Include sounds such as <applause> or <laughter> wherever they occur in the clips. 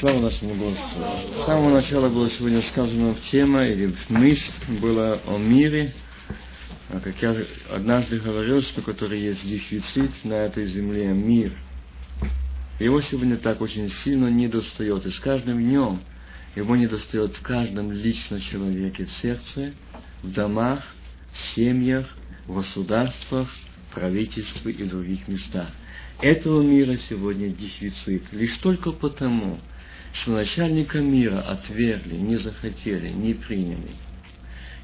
Слава нашему Господу. С самого начала было сегодня сказано в тема или в мысль было о мире, а как я однажды говорил, что который есть дефицит на этой земле мир. Его сегодня так очень сильно не достает. И с каждым днем его не достает в каждом личном человеке, в сердце, в домах, в семьях, в государствах, в правительстве и других местах. Этого мира сегодня дефицит. Лишь только потому, что начальника мира отвергли, не захотели, не приняли.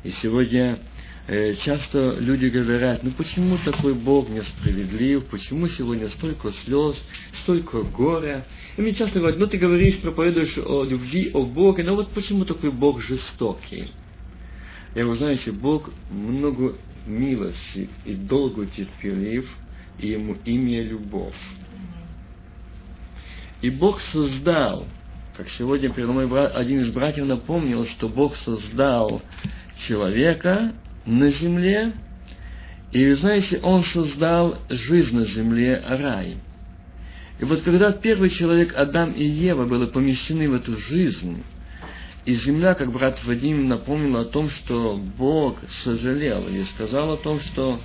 И сегодня э, часто люди говорят, ну почему такой Бог несправедлив, почему сегодня столько слез, столько горя. И мне часто говорят, ну ты говоришь, проповедуешь о любви, о Боге, но вот почему такой Бог жестокий? Я вы знаете, Бог много милости и долго терпелив, и ему имя любовь. И Бог создал как сегодня передо мной один из братьев напомнил, что Бог создал человека на земле, и, знаете, Он создал жизнь на земле, рай. И вот когда первый человек, Адам и Ева, были помещены в эту жизнь, и земля, как брат Вадим напомнил о том, что Бог сожалел, и сказал о том, что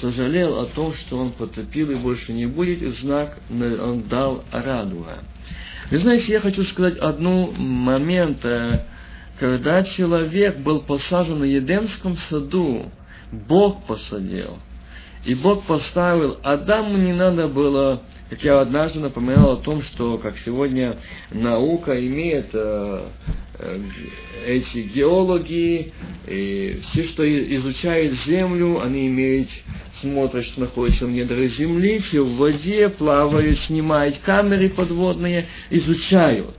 сожалел о том, что он потопил и больше не будет, и знак он дал радуга. Вы знаете, я хочу сказать одну момент, э, когда человек был посажен на Едемском саду, Бог посадил. И Бог поставил, Адаму не надо было, как я однажды напоминал о том, что, как сегодня наука имеет э, эти геологи, и все, что изучают Землю, они имеют смотрят, что находится в недрах земли, все в воде, плавают, снимают камеры подводные, изучают.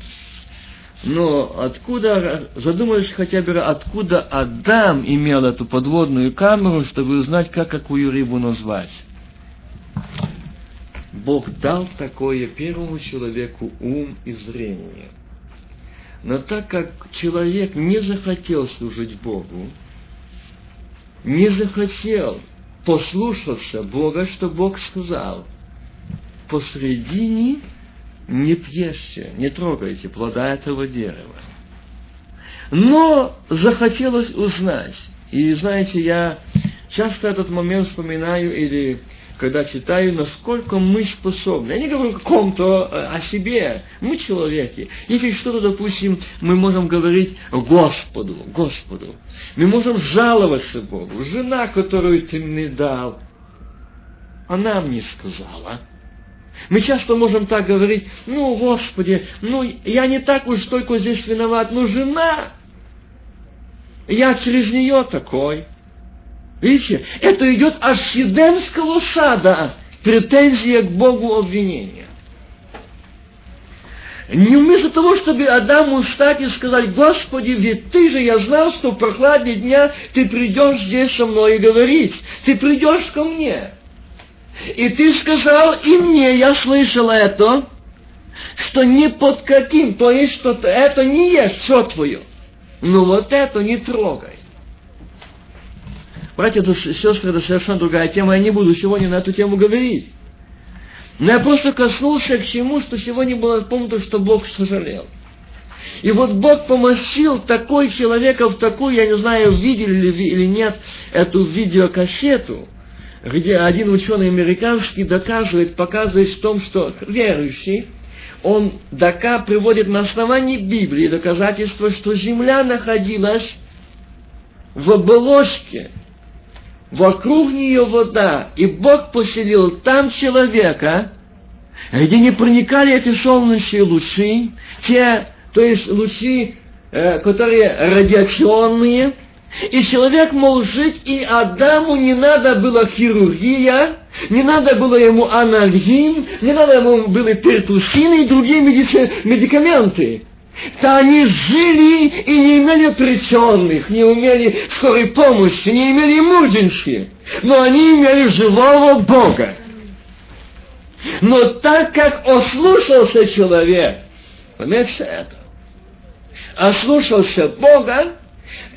Но откуда, задумались хотя бы, откуда Адам имел эту подводную камеру, чтобы узнать, как какую рыбу назвать? Бог дал такое первому человеку ум и зрение. Но так как человек не захотел служить Богу, не захотел послушался Бога, что Бог сказал. Посредине не пьешьте, не трогайте плода этого дерева. Но захотелось узнать. И знаете, я часто этот момент вспоминаю или когда читаю, насколько мы способны. Я не говорю о каком-то, э, о себе. Мы человеки. Если что-то, допустим, мы можем говорить Господу, Господу. Мы можем жаловаться Богу. Жена, которую ты мне дал, она мне сказала. Мы часто можем так говорить, ну, Господи, ну, я не так уж только здесь виноват, но жена, я через нее такой. Видите, это идет от Сидемского сада, претензия к Богу обвинения. Не вместо того, чтобы Адаму встать и сказать, Господи, ведь ты же, я знал, что в прохладе дня ты придешь здесь со мной и говорить, ты придешь ко мне. И ты сказал и мне, я слышал это, что ни под каким, то есть, что это не есть все твое. Но вот это не трогай. Братья и сестры, это совершенно другая тема, я не буду сегодня на эту тему говорить. Но я просто коснулся к чему, что сегодня было помню, что Бог сожалел. И вот Бог помощил такой человека в такую, я не знаю, видели ли вы или нет, эту видеокассету, где один ученый американский доказывает, показывает в том, что верующий, он дока приводит на основании Библии доказательство, что земля находилась в оболочке, вокруг нее вода, и Бог поселил там человека, где не проникали эти солнечные лучи, те, то есть лучи, э, которые радиационные, и человек мог жить, и Адаму не надо было хирургия, не надо было ему анальгин, не надо ему были пертусины и другие медикаменты то они жили и не имели операционных, не имели скорой помощи, не имели эмурдженси, но они имели живого Бога. Но так как ослушался человек, понимаете это, ослушался Бога,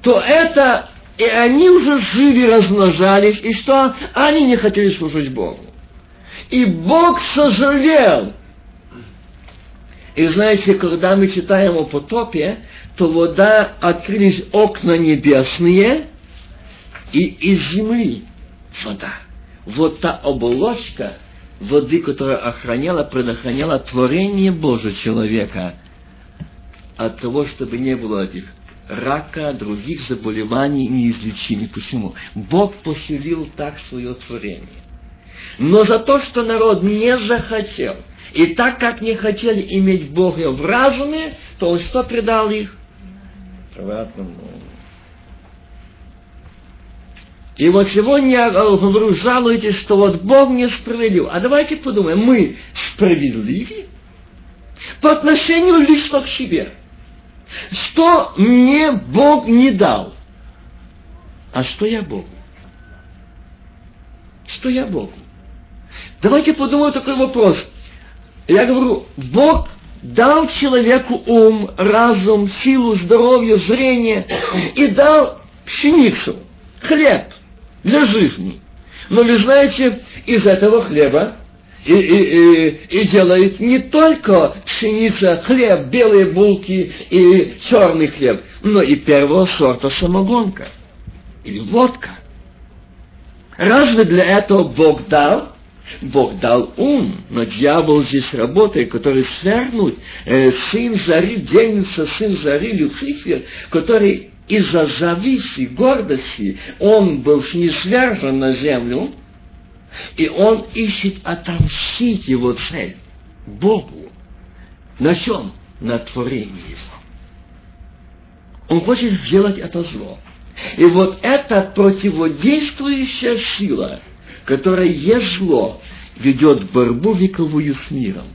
то это, и они уже жили, размножались, и что? Они не хотели служить Богу. И Бог сожалел И знаете, когда мы читаем о потопе, то вода открылись окна небесные, и из земли вода. Вот та оболочка воды, которая охраняла, предохраняла творение Божьего человека от того, чтобы не было этих рака, других заболеваний неизлечимых. Почему? Бог поселил так свое творение. Но за то, что народ не захотел, и так как не хотели иметь Бога в разуме, то что предал их? Приватному. И вот сегодня я говорю, жалуетесь, что вот Бог не справедлив. А давайте подумаем, мы справедливы по отношению лично к себе. Что мне Бог не дал? А что я Богу? Что я Богу? Давайте подумаем такой вопрос. Я говорю, Бог дал человеку ум, разум, силу, здоровье, зрение и дал пшеницу, хлеб для жизни. Но вы знаете, из этого хлеба и, и, и, и делает не только пшеница, хлеб, белые булки и черный хлеб, но и первого сорта самогонка или водка. Разве для этого Бог дал? Бог дал ум, но дьявол здесь работает, который свергнуть э, сын зари, денется сын зари, Люцифер, который из-за зависти, гордости, он был низвержен на землю, и он ищет отомстить его цель Богу. На чем? На творении его. Он хочет сделать это зло. И вот эта противодействующая сила, которая есть зло, ведет борьбу вековую с миром.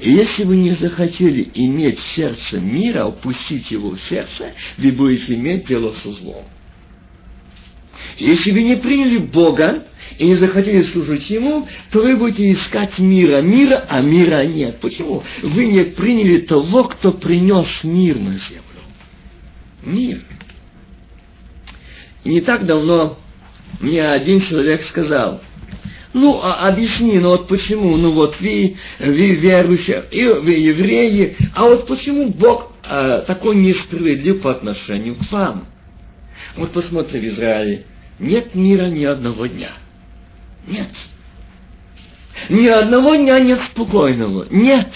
И если вы не захотели иметь сердце мира, опустить его в сердце, вы будете иметь дело со злом. Если вы не приняли Бога и не захотели служить Ему, то вы будете искать мира, мира, а мира нет. Почему? Вы не приняли того, кто принес мир на землю. Мир. И не так давно мне один человек сказал, ну, а объясни, ну вот почему, ну вот вы, вы верующие, и вы евреи, а вот почему Бог а, такой несправедлив по отношению к вам? Вот посмотри в Израиле, нет мира ни одного дня. Нет. Ни одного дня нет спокойного. Нет.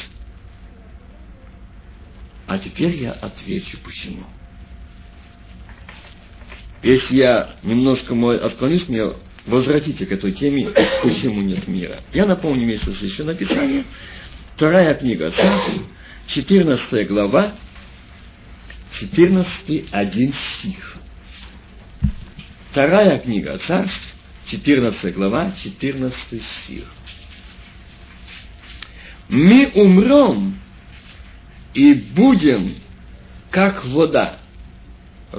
А теперь я отвечу, почему. Если я немножко мой отклонюсь, мне возвратите к этой теме, почему нет мира. Я напомню вместе с еще написание. Вторая книга Царств, 14 глава, 14 один стих. Вторая книга Царств, 14 глава, 14 стих. Мы умрем и будем, как вода,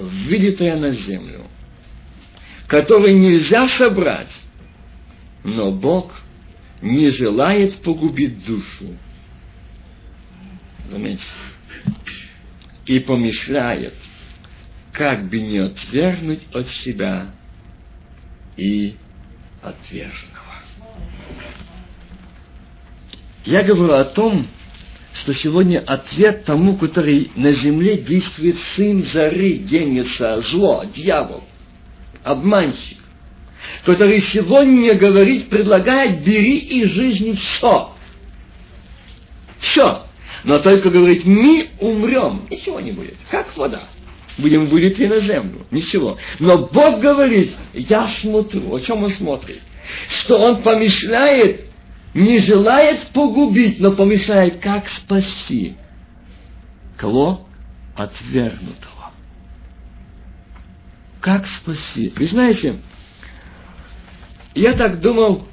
вылитая на землю, которой нельзя собрать, но Бог не желает погубить душу. Заметьте. И помышляет, как бы не отвергнуть от себя и отверженного. Я говорю о том, что сегодня ответ тому, который на земле действует сын зары, генится, зло, дьявол, обманщик, который сегодня говорит, предлагает, бери из жизни все. Все. Но только говорит, мы умрем. Ничего не будет. Как вода будем вылиты на землю. Ничего. Но Бог говорит, я смотрю. О чем Он смотрит? Что Он помышляет, не желает погубить, но помышляет, как спасти. Кого? Отвергнутого. Как спасти? Вы знаете, я так думал,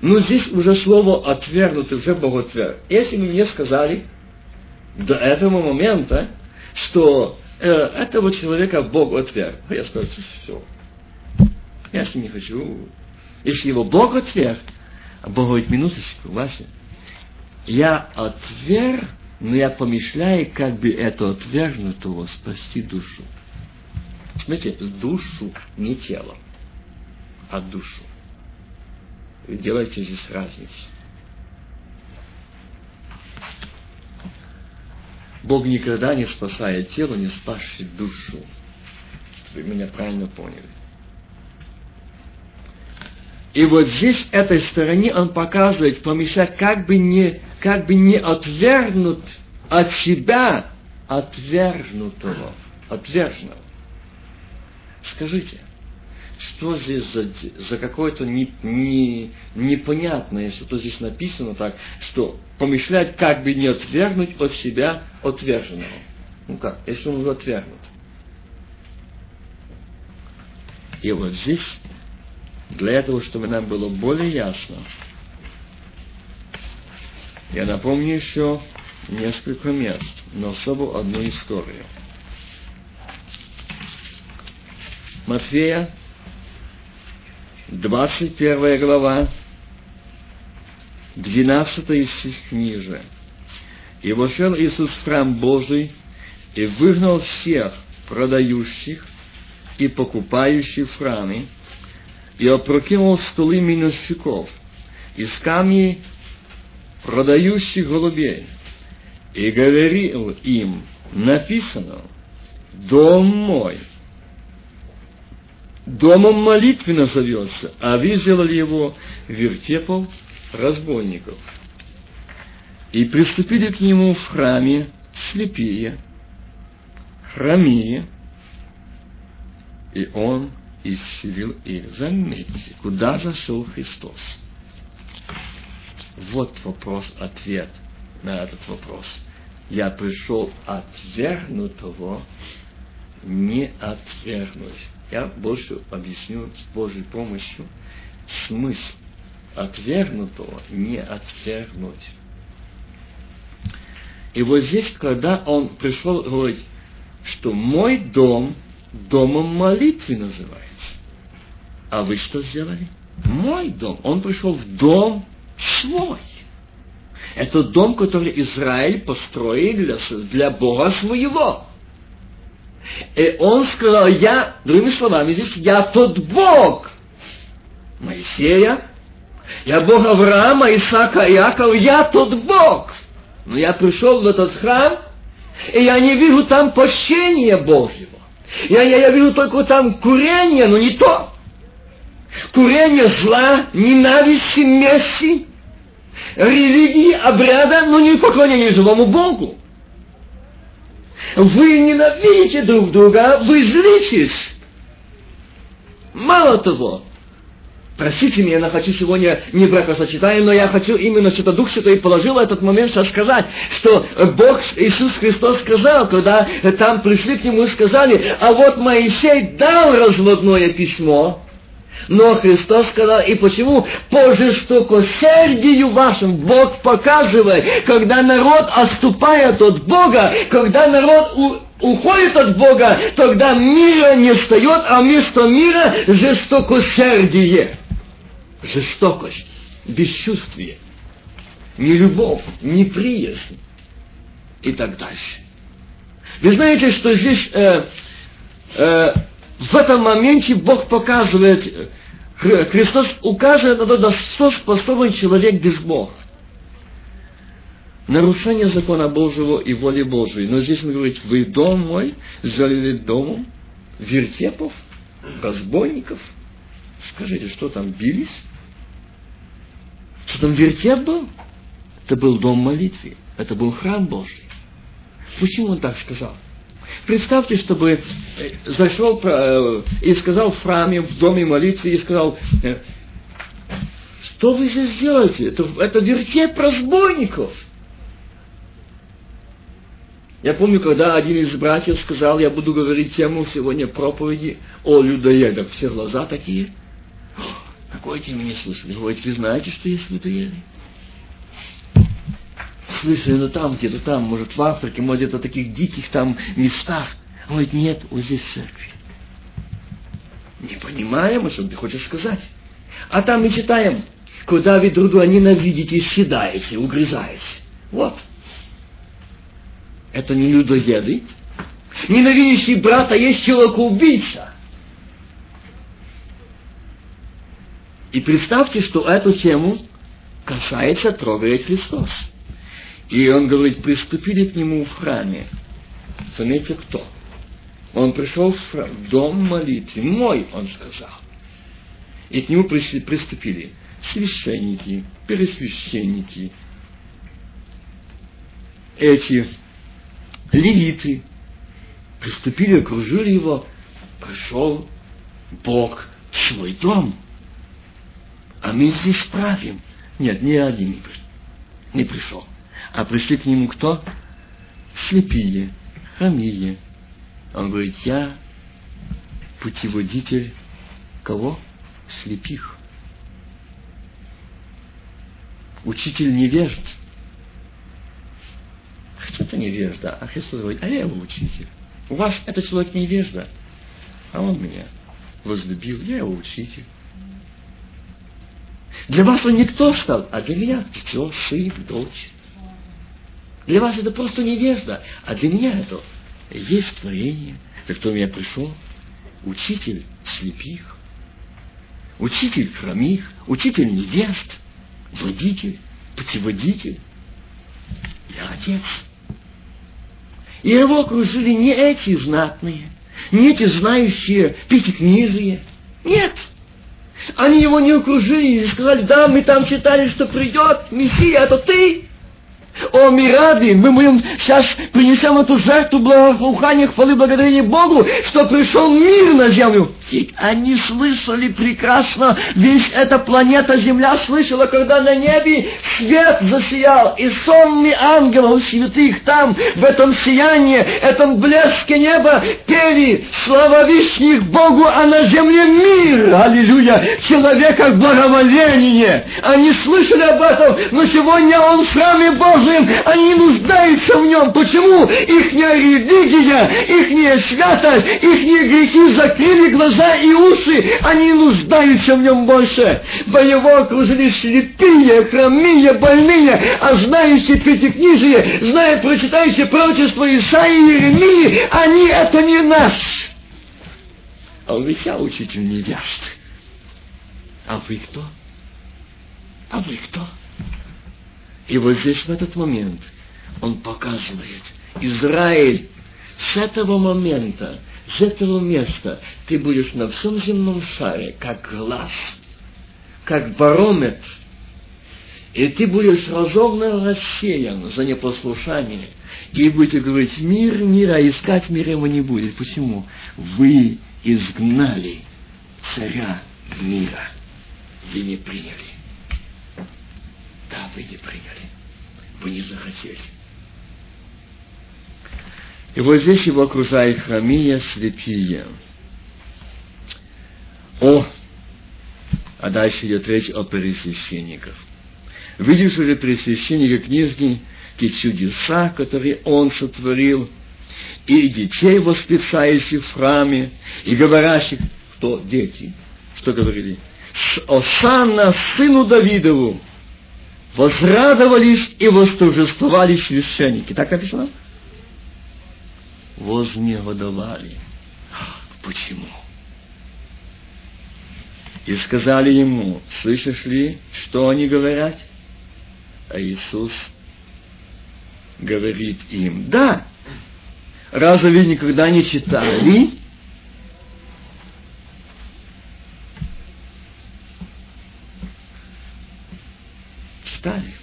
ну здесь уже слово отвергнутый, уже Бог отверг. Если бы мне сказали до этого момента, что э, этого человека Бог отверг. Я скажу, все. Я с ним не хочу. Если его Бог отверг, а Бог говорит, минуточку, Вася, я отверг, но я помышляю, как бы это отвергнутого спасти душу. Смотрите, душу, не тело, а душу. Делайте здесь разницу. Бог никогда не спасает тело, не спасший душу. Вы меня правильно поняли. И вот здесь, этой стороне, он показывает, помешать, как бы не, как бы не отвергнут от себя отвергнутого, отверженного. Скажите, что здесь за, за какое-то не, не, непонятное, что здесь написано так, что помышлять, как бы не отвергнуть от себя отверженного. Ну как, если он уже отвергнут. И вот здесь, для этого, чтобы нам было более ясно, я напомню еще несколько мест, но особо одну историю. Матфея, 21 глава, 12 стих ниже. «И вошел Иисус в храм Божий и выгнал всех продающих и покупающих в храме, и опрокинул столы минусчиков и скамьи продающих голубей, и говорил им, написано, «Дом мой, домом молитвы назовется, а вы сделали его вертепом разбойников». И приступили к нему в храме слепые, хромие, и он исцелил их. Заметьте, куда зашел Христос? Вот вопрос-ответ на этот вопрос. Я пришел отвергнутого не отвергнуть. Я больше объясню с Божьей помощью смысл отвергнутого не отвергнуть. И вот здесь, когда он пришел говорить, что мой дом домом молитвы называется. А вы что сделали? Мой дом. Он пришел в дом свой. Это дом, который Израиль построил для, для Бога своего. И он сказал, я, другими словами, здесь я тот Бог Моисея, я Бог Авраама, Исаака Иакова, я тот Бог. Но я пришел в этот храм, и я не вижу там пощения Божьего. Я, я, я вижу только там курение, но не то. Курение зла, ненависти, мести, религии, обряда, но не поклонение живому Богу. Вы ненавидите друг друга, вы злитесь. Мало того, Простите меня, я хочу сегодня не бракосочетание, но я хочу именно что-то Дух Святой положил этот момент сейчас сказать, что Бог, Иисус Христос сказал, когда там пришли к Нему и сказали, а вот Моисей дал разводное письмо, но Христос сказал, и почему? По жестокосердию вашим Бог показывает, когда народ отступает от Бога, когда народ у, уходит от Бога, тогда мира не встает, а вместо мира жестокосердие жестокость, бесчувствие, не любовь, не приязнь и так дальше. Вы знаете, что здесь э, э, в этом моменте Бог показывает, Христос указывает на то, да что способен человек без Бога. Нарушение закона Божьего и воли Божьей. Но здесь он говорит, вы дом мой залили домом вертепов, разбойников. Скажите, что там, бились? Что там вертеп был? Это был дом молитвы. Это был храм Божий. Почему он так сказал? Представьте, чтобы э, зашел э, и сказал в храме, в доме молитвы, и сказал, э, что вы здесь делаете? Это, это вертеп разбойников. Я помню, когда один из братьев сказал, я буду говорить тему сегодня проповеди о людоедах. Все глаза такие. Какой тему не слышали? Говорит, вы знаете, что есть людоеды? Слышали, ну там, где-то там, может, в Африке, может, где-то таких диких там местах. Говорит, нет, вот здесь в церкви. Не понимаем, что ты хочешь сказать. А там мы читаем, куда вы друг друга ненавидите, съедаете, угрызаете. Вот. Это не людоеды. Ненавидящий брата есть человек-убийца. И представьте, что эту тему касается, трогает Христос. И он говорит, приступили к нему в храме. Заметьте, кто? Он пришел в, дом молитвы. Мой, он сказал. И к нему приступили священники, пересвященники, эти левиты, приступили, окружили его, пришел Бог в свой дом. А мы здесь правим. Нет, ни один не пришел. А пришли к нему кто? Слепие, хромие. Он говорит, я путеводитель кого? Слепих. Учитель невежд. Кто это невежда? А Христос говорит, а я его учитель. У вас этот человек невежда, а он меня возлюбил, я его учитель. Для вас он никто стал, а для меня все, сын, дочь. Для вас это просто невежда, а для меня это есть творение. Кто меня пришел? Учитель слепих, учитель хромих, учитель невест, водитель, путеводитель. Я отец. И его окружили не эти знатные, не эти знающие пятикнижие. Нет. Они его не окружили и сказали, да, мы там читали, что придет Мессия, это ты. О, мы рады, мы будем сейчас принесем эту жертву благоухания, хвалы, благодарения Богу, что пришел мир на землю. Они слышали прекрасно, весь эта планета Земля слышала, когда на небе свет засиял, и сонмы ангелов святых там, в этом сиянии, этом блеске неба, пели слава вишних Богу, а на земле мир, аллилуйя, человека благоволение. Они слышали об этом, но сегодня он в храме Божьем, они нуждаются в нем. Почему? Ихняя религия, ихняя святость, ихние грехи закрыли глаза глаза и уши, они нуждаются в нем больше. Бо его окружили слепые, хромые, больные, а знающие пятикнижие, зная прочитающие пророчество Исаии и Еремии, они это не наш. А он ведь я учитель невежд. А вы кто? А вы кто? И вот здесь в этот момент он показывает, Израиль с этого момента с этого места ты будешь на всем земном шаре, как глаз, как барометр, и ты будешь разорно рассеян за непослушание, и будете говорить, мир, мира, а искать мира его не будет. Почему? Вы изгнали царя мира. Вы не приняли. Да, вы не приняли. Вы не захотели. И вот здесь его окружает храмия слепие. О, а дальше идет речь о пересвященниках. Видишь уже пересвященника книжки, те чудеса, которые он сотворил, и детей воспитающих в храме, и говорящих, кто дети, что говорили? Осанна сыну Давидову возрадовались и восторжествовали священники. Так написано? Вознегодовали. Почему? И сказали ему, слышишь ли, что они говорят? А Иисус говорит им, да, разве вы никогда не читали? Читали.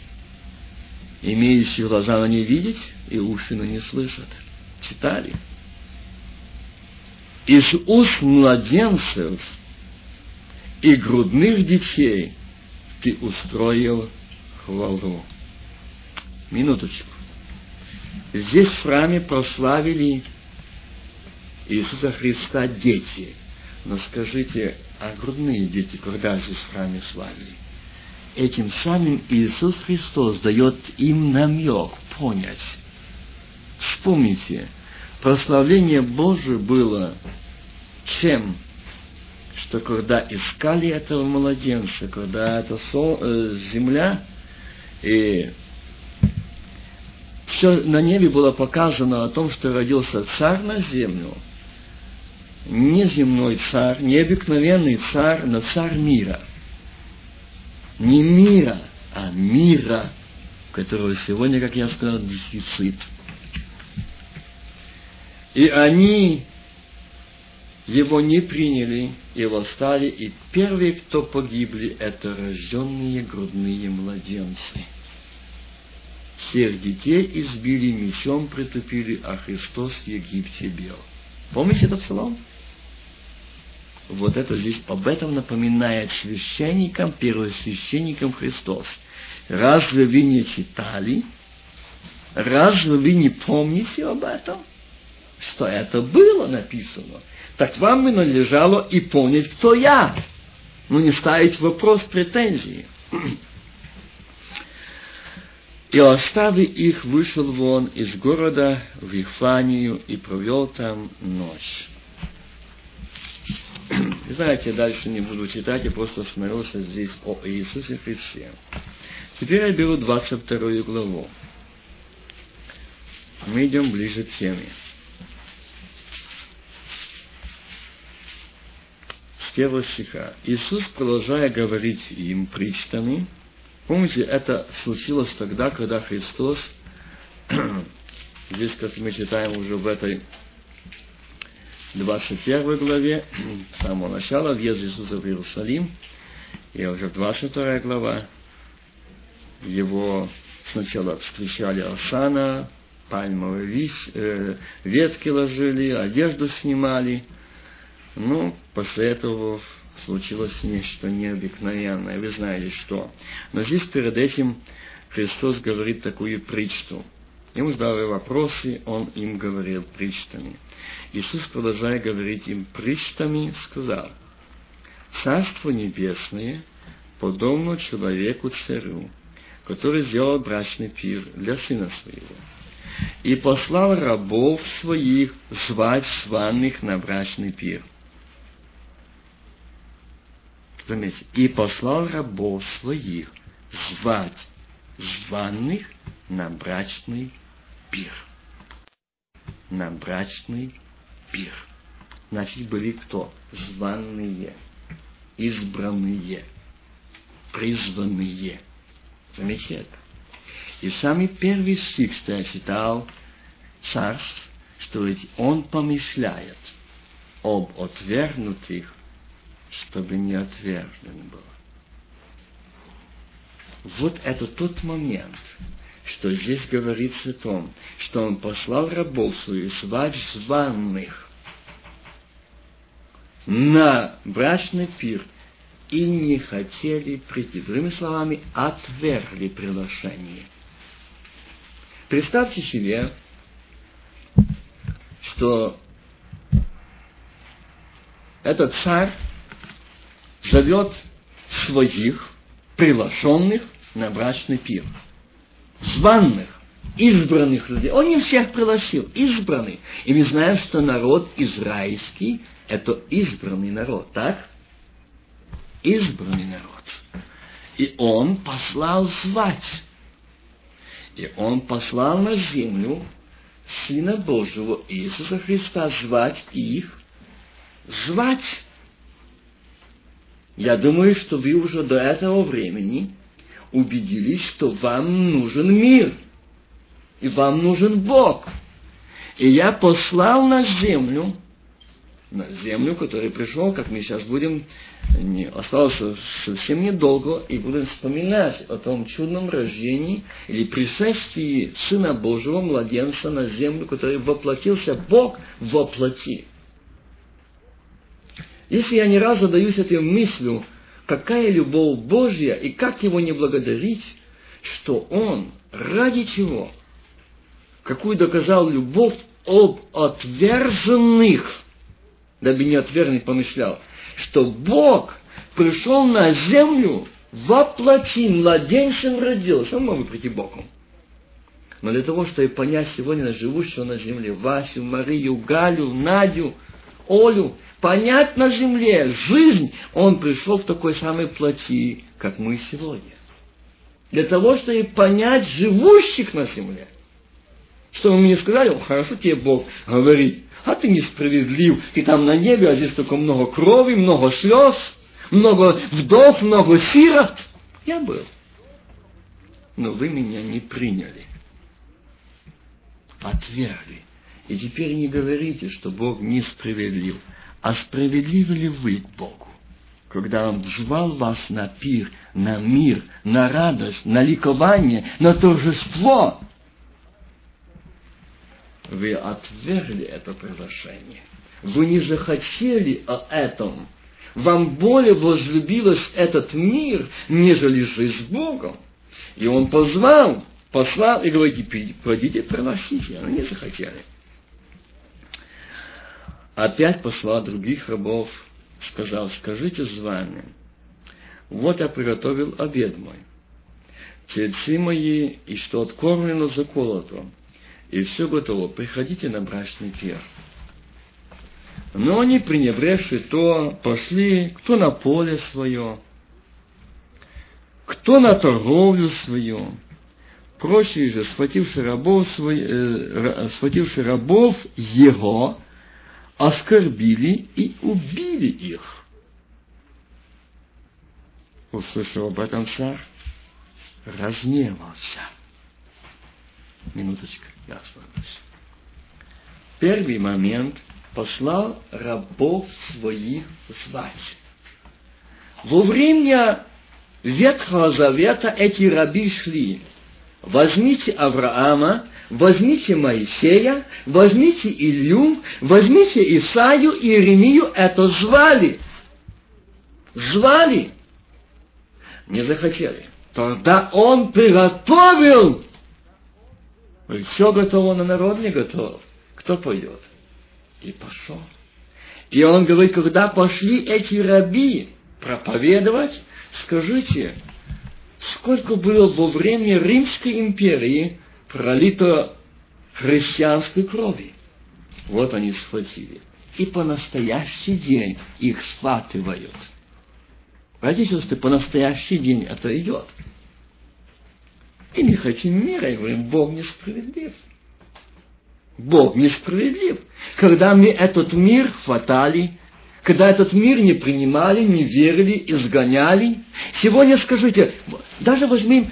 Имеющие глаза, но не видеть, и уши, но не слышат читали. Из уст младенцев и грудных детей ты устроил хвалу. Минуточку. Здесь в храме прославили Иисуса Христа дети. Но скажите, а грудные дети когда здесь в храме славили? Этим самым Иисус Христос дает им намек понять, Вспомните, прославление Божие было чем? Что когда искали этого младенца, когда эта сол, э, земля и все на небе было показано о том, что родился царь на землю, не земной царь, не обыкновенный царь, но царь мира. Не мира, а мира. которого сегодня, как я сказал, дефицит. И они его не приняли и восстали, и первые, кто погибли, это рожденные грудные младенцы. Всех детей избили, мечом притупили, а Христос в Египте бел. Помните этот псалом? Вот это здесь об этом напоминает священникам, первосвященникам Христос. Разве вы не читали? Разве вы не помните об этом? Что это было написано? Так вам и надлежало и понять, кто я. Ну, не ставить вопрос претензии. И оставив их, вышел вон из города в Вифанию и провел там ночь. Знаете, дальше не буду читать, я просто остановился здесь о Иисусе Христе. Теперь я беру 22 главу. Мы идем ближе к теме. С первого стиха. Иисус, продолжая говорить им притчами, помните, это случилось тогда, когда Христос, <clears throat> здесь, как мы читаем уже в этой 21 главе, с самого начала, въезд Иисуса в Иерусалим, и уже 22 глава, его сначала встречали Осана, пальмовые э, ветки ложили, одежду снимали. Ну, после этого случилось нечто необыкновенное. Вы знаете что. Но здесь перед этим Христос говорит такую притчу. Ему задали вопросы, он им говорил притчами. Иисус, продолжая говорить им притчами, сказал, «Царство небесное подобно человеку-царю, который сделал брачный пир для сына своего, и послал рабов своих звать званых на брачный пир. Заметьте, и послал рабов своих звать званых на брачный пир. На брачный пир. Значит, были кто? Званные, избранные, призванные – Заметьте это. И самый первый стих, что я читал, царств, что ведь он помышляет об отвергнутых, чтобы не отвержен был. Вот это тот момент, что здесь говорится о том, что он послал рабов своих звать званных на брачный пир и не хотели прийти. Другими словами, отвергли приглашение. Представьте себе, что этот царь зовет своих приглашенных на брачный пир. Званных, избранных людей. Он не всех пригласил, избранных. И мы знаем, что народ израильский – это избранный народ, так? избранный народ. И он послал звать. И он послал на землю Сына Божьего Иисуса Христа звать их, звать. Я думаю, что вы уже до этого времени убедились, что вам нужен мир, и вам нужен Бог. И я послал на землю на землю, который пришел, как мы сейчас будем, не, осталось совсем недолго, и будем вспоминать о том чудном рождении или пришествии Сына Божьего, младенца на землю, который воплотился, Бог воплоти. Если я не раз задаюсь этой мыслью, какая любовь Божья и как его не благодарить, что Он ради чего, какую доказал любовь об отверженных – дабы не отвергнуть, помышлял, что Бог пришел на землю, воплоти, младенцем родился. Он мог прийти Богом. Но для того, чтобы понять сегодня живущего на земле Васю, Марию, Галю, Надю, Олю, понять на земле жизнь, он пришел в такой самой плоти, как мы сегодня. Для того, чтобы понять живущих на земле. Что вы мне сказали, хорошо тебе Бог говорит, а ты несправедлив, ты там на небе, а здесь только много крови, много слез, много вдов, много сирот. Я был. но вы меня не приняли. Отвергли. И теперь не говорите, что Бог несправедлив. А справедливы ли вы к Богу? Когда Он звал вас на пир, на мир, на радость, на ликование, на торжество, вы отвергли это приглашение. Вы не захотели о этом. Вам более возлюбилось этот мир, нежели жизнь с Богом. И Он позвал, послал и говорит, пойдите, приносите. Они не захотели. Опять послал других рабов, сказал, скажите звание, вот я приготовил обед мой, тельцы мои, и что откормлено заколото, и все готово, приходите на брачный пир. Но они, пренебрегши то, пошли кто на поле свое, кто на торговлю свою, прочие же, схвативши рабов, свой, э, схвативши рабов его, оскорбили и убили их. Услышал об этом царь, разневался. Минуточку, я остановлюсь. Первый момент послал рабов своих звать. Во время Ветхого Завета эти раби шли. Возьмите Авраама, возьмите Моисея, возьмите Илью, возьмите Исаю и Иеремию, это звали. Звали. Не захотели. Тогда он приготовил. Все готово, но народ не готов. Кто пойдет? И пошел. И он говорит, когда пошли эти раби проповедовать, скажите, сколько было во время Римской империи пролито христианской крови. Вот они схватили. И по настоящий день их схватывают. Братья и по настоящий день это идет. И не хотим мира, и говорим, Бог несправедлив. Бог несправедлив. Когда мы этот мир хватали, когда этот мир не принимали, не верили, изгоняли. Сегодня скажите, даже возьмем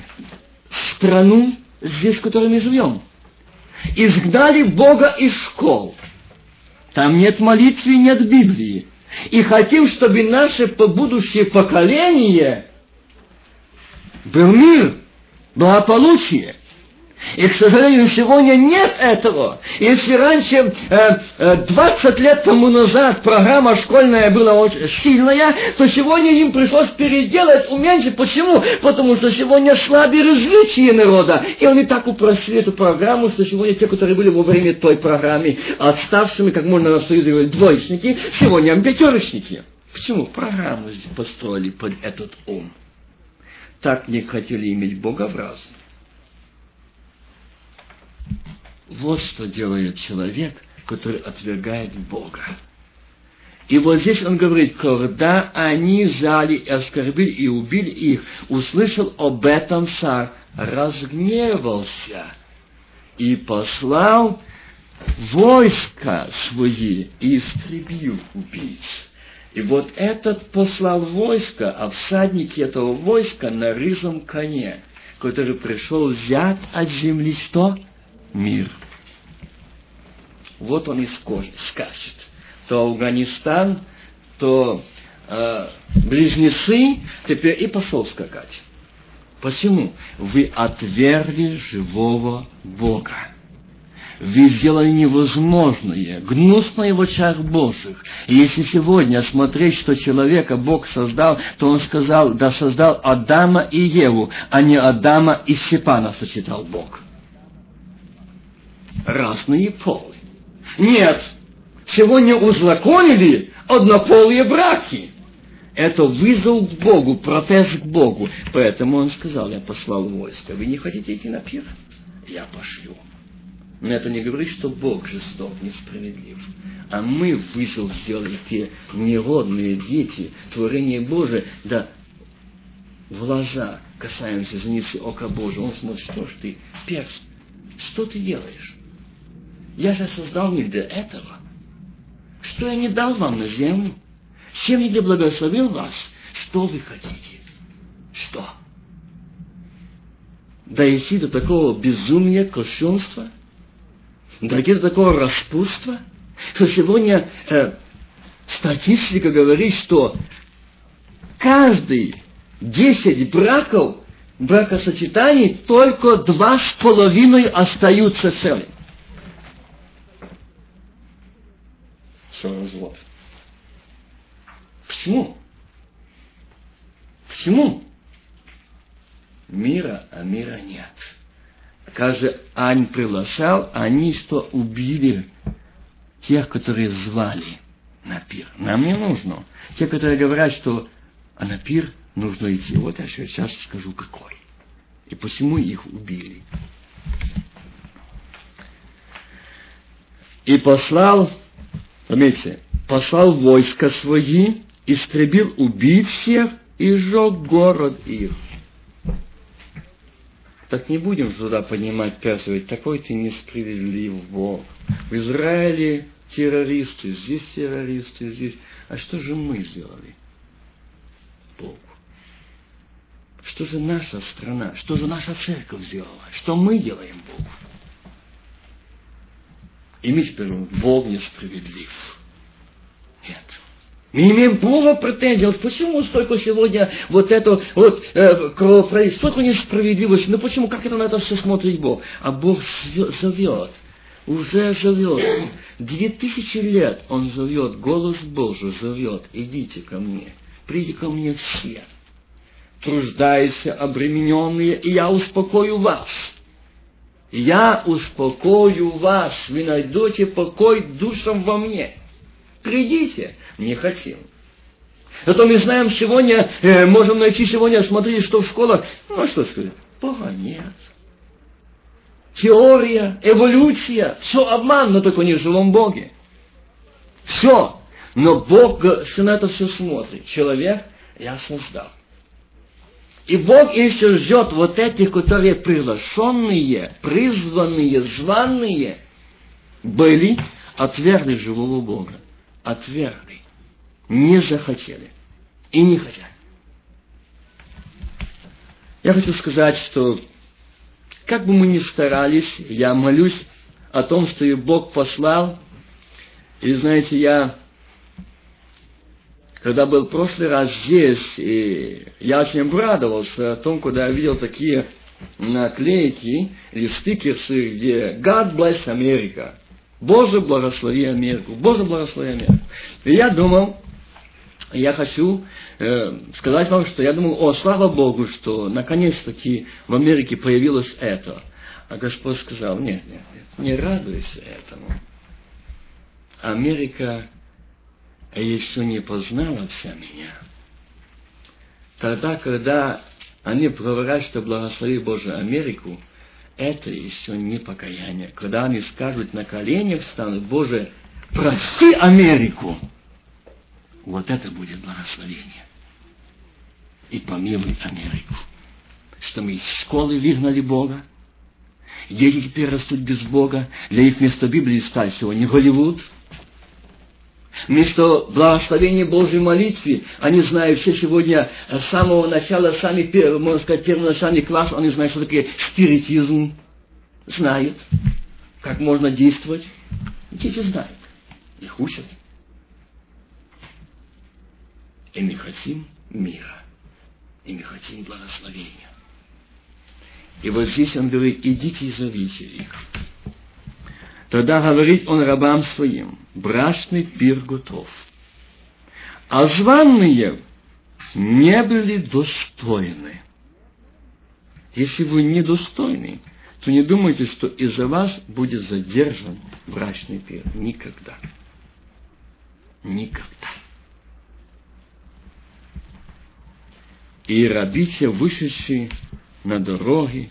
страну, здесь, в которой мы живем. Изгнали Бога из школ. Там нет молитвы, нет Библии. И хотим, чтобы наше будущее поколение был мир, благополучие – и, к сожалению, сегодня нет этого. Если раньше, э, 20 э, лет тому назад, программа школьная была очень сильная, то сегодня им пришлось переделать, уменьшить. Почему? Потому что сегодня слабее развитие народа. И они так упростили эту программу, что сегодня те, которые были во время той программы отставшими, как можно на союзе говорить, двоечники, сегодня пятерочники. Почему? Программу построили под этот ум. Так не хотели иметь Бога в разум. Вот что делает человек, который отвергает Бога. И вот здесь он говорит, когда они зали и оскорбили и убили их, услышал об этом царь, разгневался и послал войска свои и истребил убийц. И вот этот послал войско, а всадники этого войска на рыжем коне, который пришел взять от земли что? Мир вот он и скачет. То Афганистан, то э, близнецы, теперь и пошел скакать. Почему? Вы отвергли живого Бога. Вы сделали невозможное, гнусное в очах Божьих. И если сегодня смотреть, что человека Бог создал, то Он сказал, да создал Адама и Еву, а не Адама и Степана сочетал Бог. Разные полы. Нет, сегодня узаконили однополые браки. Это вызов к Богу, протест к Богу. Поэтому он сказал, я послал войско. Вы не хотите идти на пир? Я пошлю. Но это не говорит, что Бог жесток, несправедлив. А мы вызов сделали те негодные дети, творение Божие, да в глаза касаемся зеницы ока Божьего. Он смотрит, что ж ты, перст, что ты делаешь? Я же создал не для этого. Что я не дал вам на землю? Чем я не благословил вас? Что вы хотите? Что? дойти до такого безумия, кощунства, дойти до такого распутства, что сегодня э, статистика говорит, что каждый десять браков, бракосочетаний, только два с половиной остаются целыми. Развод. Почему? Почему? Мира, а мира нет. Же Ань приглашал, они что убили тех, которые звали на пир. Нам не нужно. Те, которые говорят, что а на пир нужно идти. Вот я сейчас скажу, какой. И почему их убили. И послал, заметьте, послал войска свои, истребил убить всех и сжег город их. Так не будем туда понимать, персовать, такой ты несправедлив Бог. В Израиле террористы, здесь террористы, здесь. А что же мы сделали? Богу. Что же наша страна, что же наша церковь сделала? Что мы делаем Богу? И мы теперь, Бог несправедлив. Нет. Мы имеем право претензий. Вот почему столько сегодня вот это вот э, кровопролитие, столько несправедливости. Ну почему, как это на это все смотрит Бог? А Бог зовет, уже зовет. Две тысячи лет Он зовет, голос Божий зовет, идите ко мне, придите ко мне все. Труждайся, обремененные, и я успокою вас. Я успокою вас, вы найдете покой душам во мне. Придите, не хотим. Зато мы знаем сегодня, э, можем найти сегодня, смотрите, что в школах, ну что сказать, Бога нет. Теория, эволюция, все обман, но только не в живом Боге. Все. Но Бог все на это все смотрит. Человек я создал. И Бог еще ждет вот этих, которые приглашенные, призванные, званные, были, отвергли живого Бога отвергли, не захотели и не хотят. Я хочу сказать, что как бы мы ни старались, я молюсь о том, что и Бог послал. И знаете, я, когда был в прошлый раз здесь, и я очень обрадовался о том, когда я видел такие наклейки или стикерсы, где God bless America. Боже, благослови Америку, Боже, благослови Америку. И я думал, я хочу э, сказать вам, что я думал, о, слава Богу, что наконец-таки в Америке появилось это. А Господь сказал, нет, нет, нет, не радуйся этому. Америка еще не познала вся меня. Тогда, когда они говорят, что благослови Боже Америку, это еще не покаяние. Когда они скажут на коленях станут, Боже, прости Америку, вот это будет благословение. И помилуй Америку. Что мы из школы выгнали Бога, дети теперь растут без Бога, для их места Библии стал сегодня Голливуд, Вместо благословения Божьей молитвы, они знают все сегодня с самого начала, сами, можно сказать, первоначальный класс, они знают, что такое спиритизм, знают, как можно действовать. Дети знают, их учат. И мы хотим мира, и мы хотим благословения. И вот здесь он говорит, идите и зовите их. Тогда говорит он рабам своим, брачный пир готов. А званные не были достойны. Если вы недостойны, то не думайте, что из-за вас будет задержан брачный пир. Никогда. Никогда. И рабите вышедшие на дороги.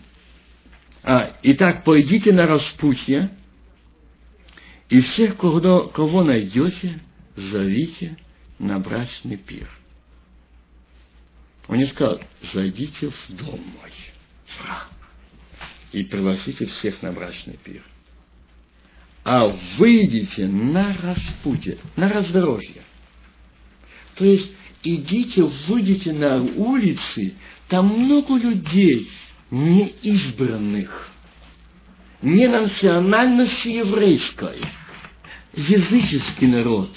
А, итак, пойдите на распутье, и всех, кого, кого найдете, зовите на брачный пир. Он не сказал, зайдите в дом мой и пригласите всех на брачный пир. А выйдите на распутье, на раздорожье. То есть идите, выйдите на улицы, там много людей, неизбранных, не национальности еврейской, языческий народ.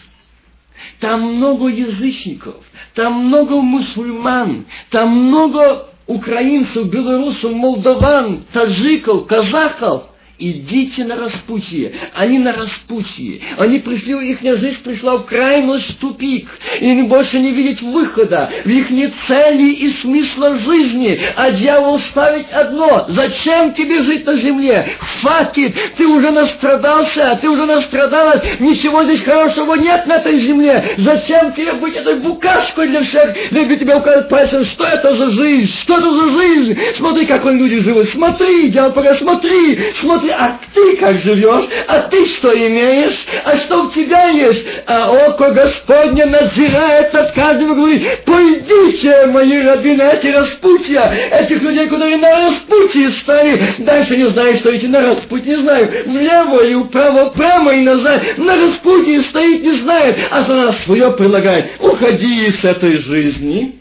Там много язычников, там много мусульман, там много украинцев, белорусов, молдаван, таджиков, казахов – Идите на распутье. Они на распутье. Они пришли, их жизнь пришла в крайность тупик. И они больше не видят выхода. В их нет цели и смысла жизни. А дьявол ставит одно. Зачем тебе жить на земле? Хватит. Ты уже настрадался. Ты уже настрадалась. Ничего здесь хорошего нет на этой земле. Зачем тебе быть этой букашкой для всех? Для тебя указывают пальцем, что это за жизнь? Что это за жизнь? Смотри, как он люди живут. Смотри, дьявол пока смотри. Смотри ты, а ты как живешь, а ты что имеешь, а что у тебя есть, а око Господне надзирает над каждым говорит, пойдите, мои рабы, на эти распутья, этих людей, которые на распутье стали, дальше не знаю, что эти на распутье, не знаю, влево и вправо, прямо и назад, на распутье стоит, не знает, а за нас свое предлагает, уходи из этой жизни,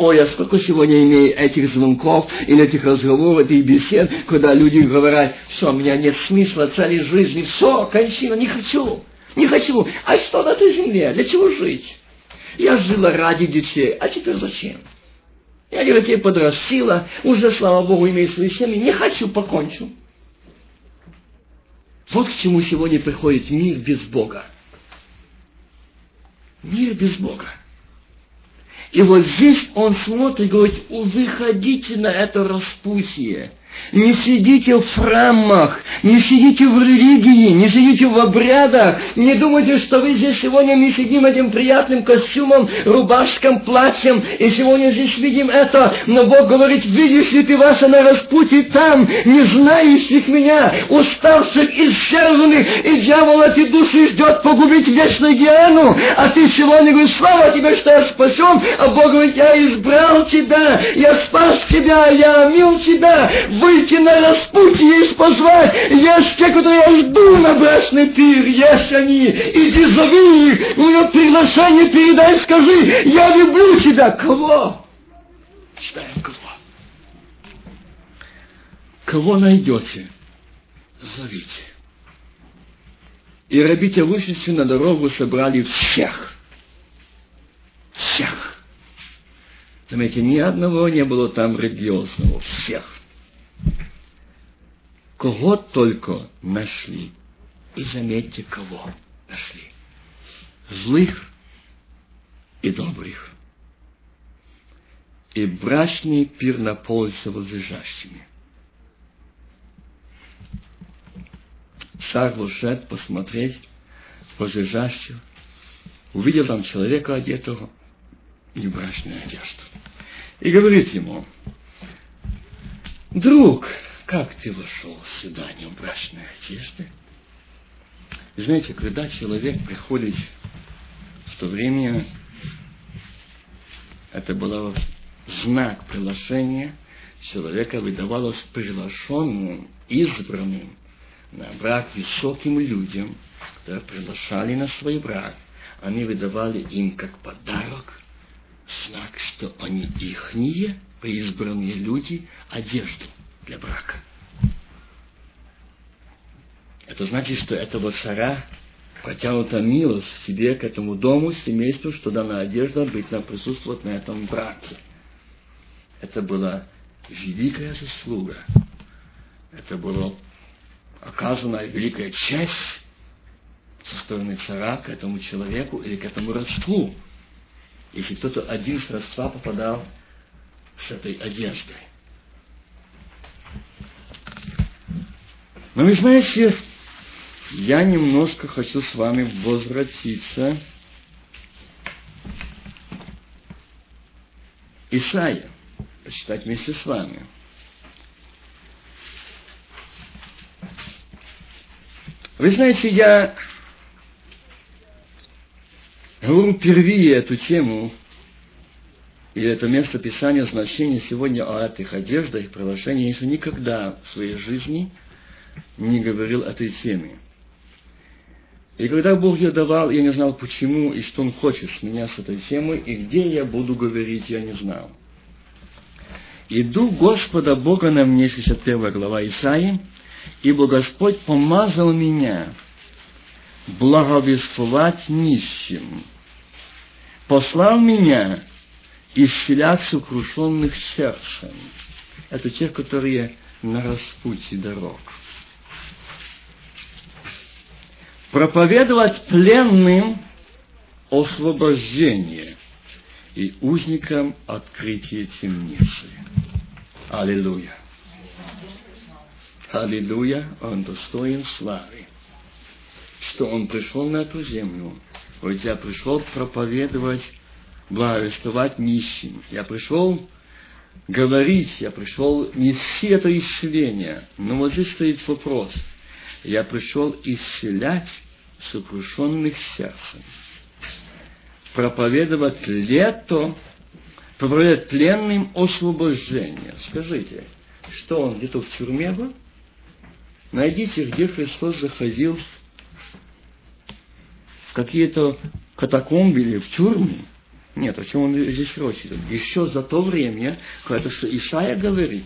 Ой, я сколько сегодня имею этих звонков или этих разговоров, этих бесед, когда люди говорят, что у меня нет смысла цели жизни, все, кончина, не хочу, не хочу. А что на этой земле? Для чего жить? Я жила ради детей, а теперь зачем? Я детей подрастила, уже, слава Богу, имею свои семьи, не хочу, покончу. Вот к чему сегодня приходит мир без Бога. Мир без Бога. И вот здесь он смотрит и говорит, выходите на это распутье. Не сидите в храмах, не сидите в религии, не сидите в обрядах. Не думайте, что вы здесь сегодня не сидим этим приятным костюмом, рубашком, платьем, и сегодня здесь видим это. Но Бог говорит, видишь ли ты вас на распутье там, не знающих меня, уставших и стерзанных, и дьявол эти души ждет погубить вечную гиену. А ты сегодня говоришь, слава тебе, что я спасен, а Бог говорит, я избрал тебя, я спас тебя, я омил тебя, выйти на распутье и позвать. Есть те, которые я жду на брачный пир, есть они. Иди зови их, мое приглашение передай, скажи, я люблю тебя. Кого? Читаем кого. Кого найдете, зовите. И рабите вышедшие на дорогу собрали всех. Всех. Заметьте, ни одного не было там религиозного. Всех кого только нашли. И заметьте, кого нашли. Злых и добрых. И брачный пир наполнился возлежащими. Царь вошел посмотреть возлежащего, увидел там человека одетого в небрачную одежду. И говорит ему, друг, как ты вошел сюда, не в брачной одежды? Знаете, когда человек приходит в то время, это был знак приглашения, человека выдавалось приглашенным, избранным на брак высоким людям, которые приглашали на свой брак. Они выдавали им как подарок знак, что они ихние, избранные люди, одежду для брака. Это значит, что этого царя протянута милость себе к этому дому, семейству, что дана одежда быть нам присутствовать на этом браке. Это была великая заслуга. Это была оказана великая честь со стороны царя к этому человеку или к этому родству, если кто-то один с родства попадал с этой одеждой. Но вы знаете, я немножко хочу с вами возвратиться. Исаия, почитать вместе с вами. Вы знаете, я говорю впервые эту тему, или это место Писания, значение сегодня о этих одеждах и приглашениях, если никогда в своей жизни не говорил этой теме. И когда Бог ее давал, я не знал почему и что Он хочет с меня с этой темой, и где я буду говорить, я не знал. «И Дух Господа Бога на мне», 61 глава Исаии, «Ибо Господь помазал меня благовествовать нищим, послал меня исцелять сокрушенных сердцем». Это те, которые на распутье дорог. Проповедовать пленным освобождение и узникам открытие темницы. Аллилуйя. Аллилуйя, Он достоин славы, что Он пришел на эту землю. Вот я пришел проповедовать, благовествовать нищим. Я пришел говорить, я пришел нести это исцеление. Но вот здесь стоит вопрос. Я пришел исцелять сокрушенных сердцем. Проповедовать лето, проповедовать пленным освобождение. Скажите, что он где-то в тюрьме был? Найдите, где Христос заходил в какие-то катакомбы или в тюрьмы. Нет, о чем он здесь идет? Еще за то время, когда что Исаия говорит,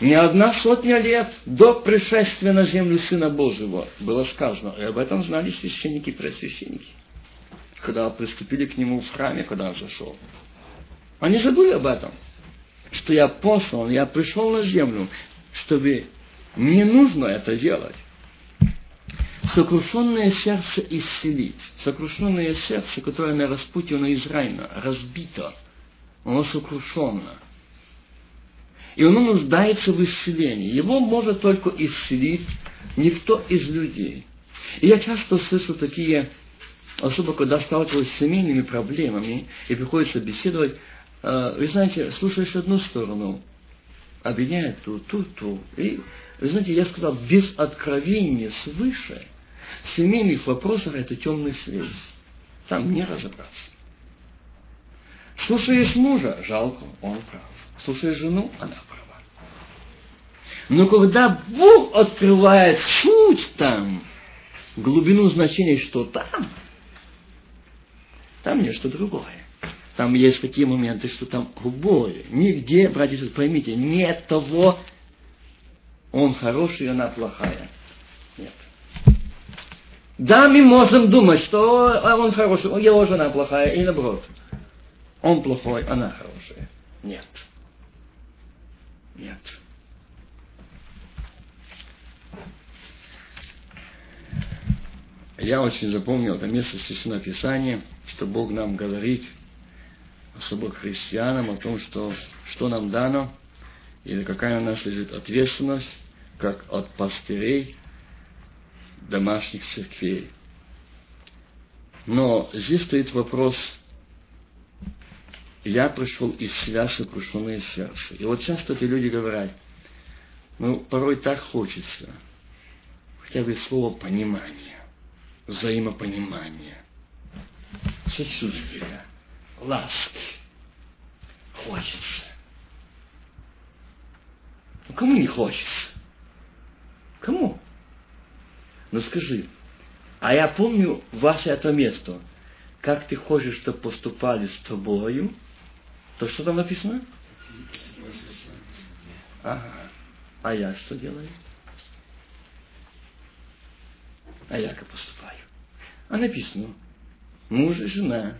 не одна сотня лет до пришествия на землю Сына Божьего было сказано, и об этом знали священники и пресвященники, когда приступили к Нему в храме, когда Он зашел. Они забыли об этом, что я послан, я пришел на землю, чтобы не нужно это делать сокрушенное сердце исцелить. Сокрушенное сердце, которое на распутье на Израиля, разбито, оно сокрушенно. И оно нуждается в исцелении. Его может только исцелить никто из людей. И я часто слышу такие, особо когда сталкиваюсь с семейными проблемами и приходится беседовать, э, вы знаете, слушаешь одну сторону, обвиняет ту, ту, ту. И, вы знаете, я сказал, без откровения свыше – в семейных вопросах это темный свет. Там не разобраться. Слушаешь мужа, жалко, он прав. Слушаешь жену, она права. Но когда Бог открывает суть там, глубину значения, что там, там нечто другое. Там есть такие моменты, что там другое. Нигде, братья поймите, нет того, он хороший, она плохая. Нет. Да, мы можем думать, что он хороший, его жена плохая, и наоборот. Он плохой, она хорошая. Нет. Нет. Я очень запомнил это место Священного Писания, что Бог нам говорит, особо христианам, о том, что, что нам дано, или какая у нас лежит ответственность, как от пастырей, домашних церквей. Но здесь стоит вопрос, я пришел из себя сокрушенное сердце. И вот часто эти люди говорят, ну, порой так хочется, хотя бы слово понимание, взаимопонимание, сочувствие, ласки. Хочется. Ну, кому не хочется? Кому? Ну скажи, а я помню ваше это место. Как ты хочешь, чтобы поступали с тобою, то что там написано? Ага. А я что делаю? А я как поступаю? А написано, муж и жена,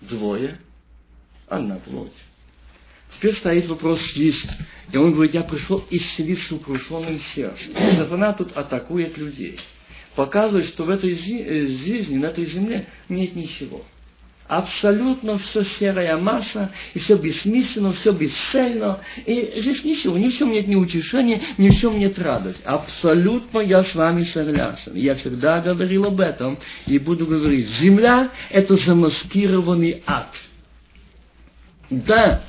двое, одна плоть. Теперь стоит вопрос здесь. И он говорит, я пришел исцелить сокрушенным сердцем. Сатана тут атакует людей. Показывает, что в этой э, жизни, на этой земле нет ничего. Абсолютно все серая масса, и все бессмысленно, все бесцельно. И здесь ничего, ни в чем нет ни утешения, ни в чем нет радости. Абсолютно я с вами согласен. Я всегда говорил об этом и буду говорить. Земля – это замаскированный ад. Да,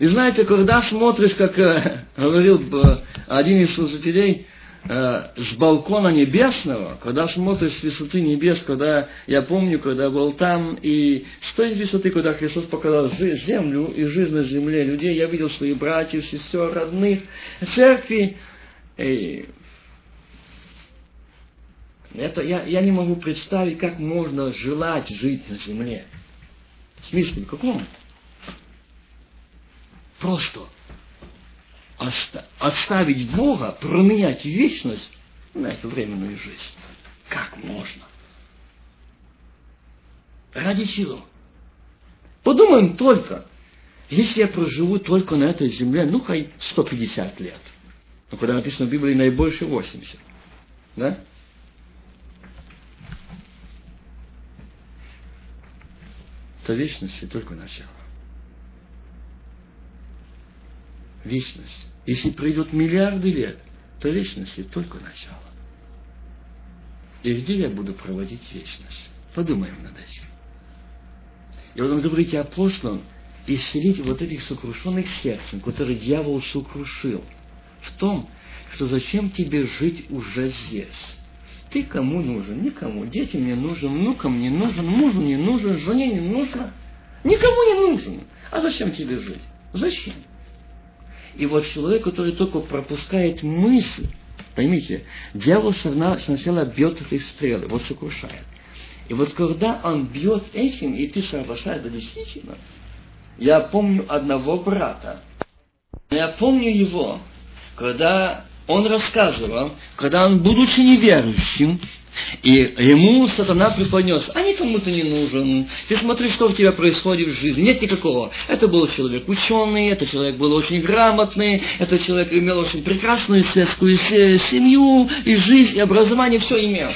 и знаете, когда смотришь, как э, говорил э, один из служителей, с балкона небесного, когда смотришь с высоты небес, когда я помню, когда был там, и с той высоты, когда Христос показал землю и жизнь на земле людей, я видел своих братьев, сестер, родных, церкви. И это я, я не могу представить, как можно желать жить на земле. В смысле, в каком? просто оставить Бога, променять вечность на эту временную жизнь. Как можно? Ради чего? Подумаем только, если я проживу только на этой земле, ну, хай 150 лет. Ну, когда написано в Библии наибольше 80. Да? То вечность только начало. Вечность. Если пройдет миллиарды лет, то вечность только начало. И где я буду проводить вечность? Подумаем над этим. И вот он говорит апостолам, исцелить вот этих сокрушенных сердцем, которые дьявол сокрушил, в том, что зачем тебе жить уже здесь? Ты кому нужен? Никому. Детям не нужен, внукам не нужен, мужу не нужен, жене не нужно. Никому не нужен. А зачем тебе жить? Зачем? И вот человек, который только пропускает мысль, поймите, дьявол сначала бьет этой стрелы, вот сокрушает. И вот когда он бьет этим, и ты соглашаешься, да действительно, я помню одного брата. Я помню его, когда он рассказывал, когда он, будучи неверующим, и ему сатана преподнес, а никому ты не нужен. Ты смотри, что у тебя происходит в жизни. Нет никакого. Это был человек ученый, это человек был очень грамотный, этот человек имел очень прекрасную светскую семью, и жизнь, и образование, все имел.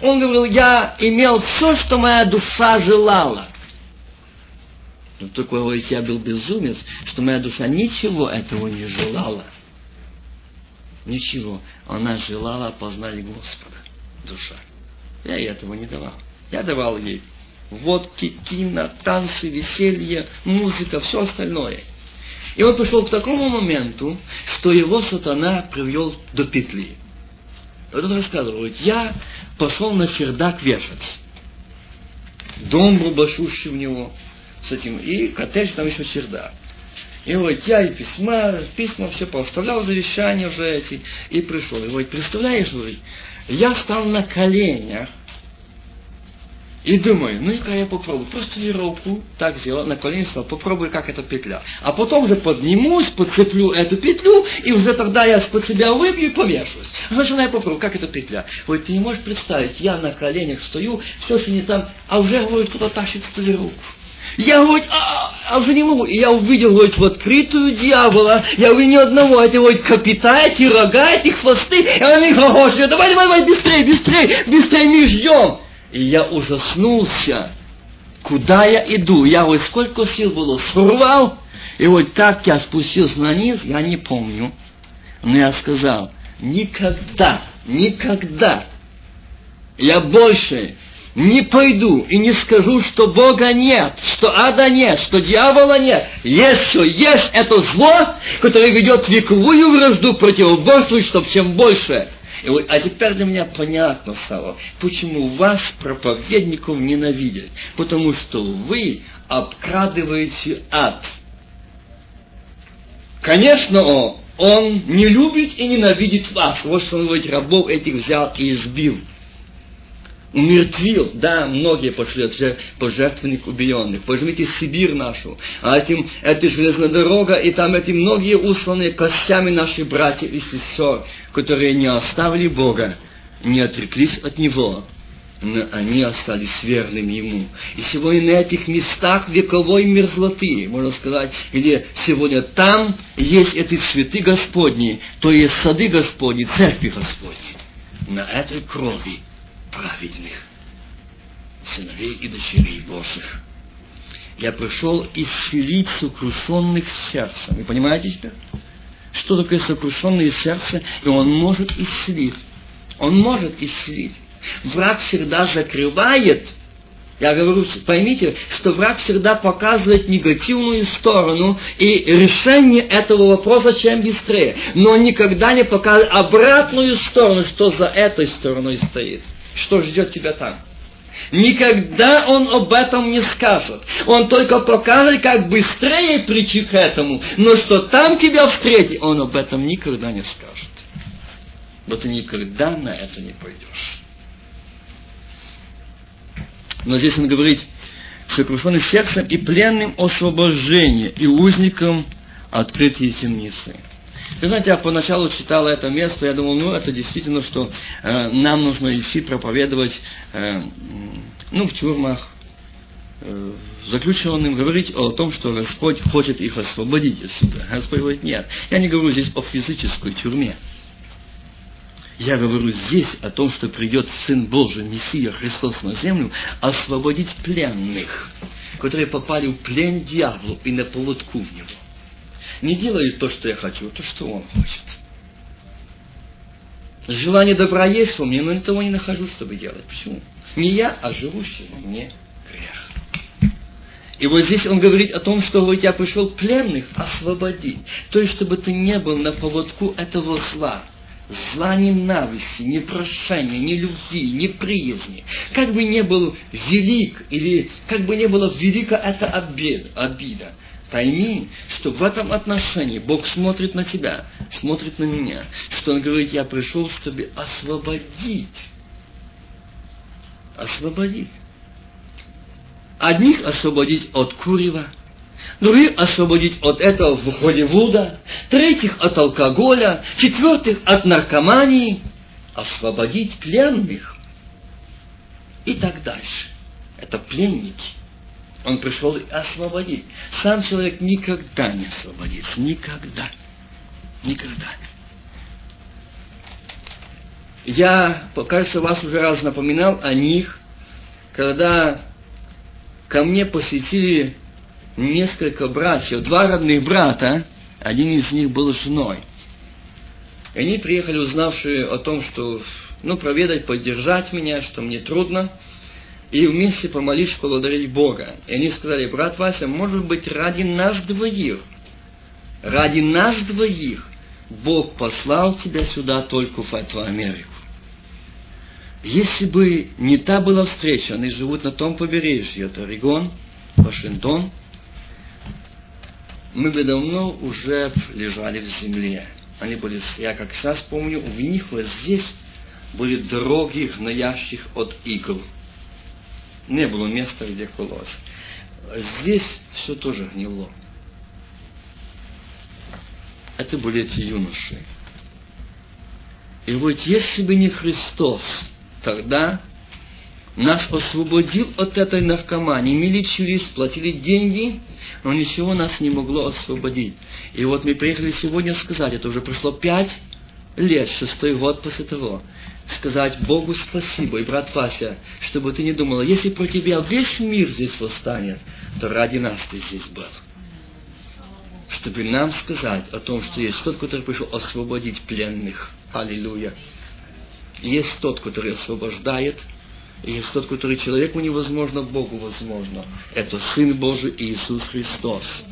Он говорил, я имел все, что моя душа желала. Но только говорит, я был безумец, что моя душа ничего этого не желала. Ничего. Она желала познать Господа, душа. Я ей этого не давал. Я давал ей водки, кино, танцы, веселье, музыка, все остальное. И он пришел к такому моменту, что его сатана привел до петли. Вот он рассказывает, я пошел на чердак вешаться. Дом был большущий у него, с этим, и коттедж там еще чердак. И вот я и письма, письма все поставлял, завещания уже эти, и пришел. И вот представляешь, говорит, я стал на коленях, и думаю, ну-ка я попробую. Просто веревку так сделал, на колени стал, попробую, как эта петля. А потом же поднимусь, подцеплю эту петлю, и уже тогда я под себя выбью и повешусь. Значит, я попробую, как эта петля. Вот ты не можешь представить, я на коленях стою, все что не там, а уже, говорит, кто-то тащит эту веревку. Я, говорит, а, а уже не могу. И я увидел, говорит, в открытую дьявола. Я увидел ни одного, эти, говорит, капита, эти рога, эти хвосты. И они говорят, давай, давай, давай, быстрее, быстрее, быстрее, мы ждем. И я ужаснулся, куда я иду. Я вот сколько сил было, сорвал, и вот так я спустился на низ, я не помню. Но я сказал, никогда, никогда я больше не пойду и не скажу, что Бога нет, что ада нет, что дьявола нет. Есть все, есть это зло, которое ведет вековую вражду противоборствует, чтобы чем больше. И вот, а теперь для меня понятно стало, почему вас, проповедников, ненавидят. Потому что вы обкрадываете ад. Конечно, он, он не любит и ненавидит вас. Вот что он говорит, рабов этих взял и избил умертвил, да, многие пошли от жертв, пожертвенных убиенных. Возьмите Сибирь нашу, а этим, это железная дорога, и там эти многие усланные костями наши братья и сестер, которые не оставили Бога, не отреклись от Него, но они остались верными Ему. И сегодня на этих местах вековой мерзлоты, можно сказать, где сегодня там есть эти цветы Господни, то есть сады Господни, церкви Господни. На этой крови праведных, сыновей и дочерей Божьих. Я пришел исцелить сокрушенных сердцем. Вы понимаете теперь? Что такое сокрушенное сердце? И он может исцелить. Он может исцелить. Враг всегда закрывает я говорю, поймите, что враг всегда показывает негативную сторону и решение этого вопроса чем быстрее. Но никогда не показывает обратную сторону, что за этой стороной стоит что ждет тебя там. Никогда он об этом не скажет. Он только покажет, как быстрее прийти к этому. Но что там тебя встретит, он об этом никогда не скажет. Но ты никогда на это не пойдешь. Но здесь он говорит, сокрушенным сердцем и пленным освобождение, и узником открытие темницы. Вы знаете, я поначалу читал это место, я думал, ну, это действительно, что э, нам нужно идти проповедовать, э, ну, в тюрьмах, э, заключенным, говорить о том, что Господь хочет их освободить отсюда. Господь говорит, нет. Я не говорю здесь о физической тюрьме. Я говорю здесь о том, что придет Сын Божий, Мессия Христос на землю, освободить пленных, которые попали в плен дьяволу и на поводку в него. Не делают то, что я хочу, а то, что он хочет. Желание добра есть во мне, но того не нахожу, чтобы делать. Почему? Не я, а живущий мне грех. И вот здесь он говорит о том, что говорит, я пришел пленных освободить. То есть, чтобы ты не был на поводку этого зла зла ненависти, ни прошения, ни любви, ни приязни. Как бы не был велик, или как бы не было велика эта обида, обида, пойми, что в этом отношении Бог смотрит на тебя, смотрит на меня, что Он говорит, я пришел, чтобы освободить. Освободить. Одних освободить от курева, других освободить от этого Холливуда, третьих от алкоголя, четвертых от наркомании, освободить пленных и так дальше. Это пленники. Он пришел освободить. Сам человек никогда не освободится. Никогда. Никогда. Я, кажется, вас уже раз напоминал о них, когда ко мне посетили несколько братьев, два родных брата, один из них был женой. И они приехали, узнавшие о том, что, ну, проведать, поддержать меня, что мне трудно, и вместе помолись, поблагодарить Бога. И они сказали, брат Вася, может быть, ради нас двоих, ради нас двоих Бог послал тебя сюда только в эту Америку. Если бы не та была встреча, они живут на том побережье, это Орегон, Вашингтон, мы бы давно уже лежали в земле. Они были, я как сейчас помню, в них вот здесь были дороги, гноящих от игл. Не было места, где колоть. Здесь все тоже гнило. Это были эти юноши. И вот если бы не Христос, тогда нас освободил от этой наркомании. Мы лечились, платили деньги, но ничего нас не могло освободить. И вот мы приехали сегодня сказать, это уже прошло пять лет, шестой год после того, сказать Богу спасибо, и брат Вася, чтобы ты не думала, если про тебя весь мир здесь восстанет, то ради нас ты здесь был. Чтобы нам сказать о том, что есть тот, который пришел освободить пленных. Аллилуйя. Есть тот, который освобождает – и есть тот, который человеку невозможно, Богу возможно. Это Сын Божий Иисус Христос.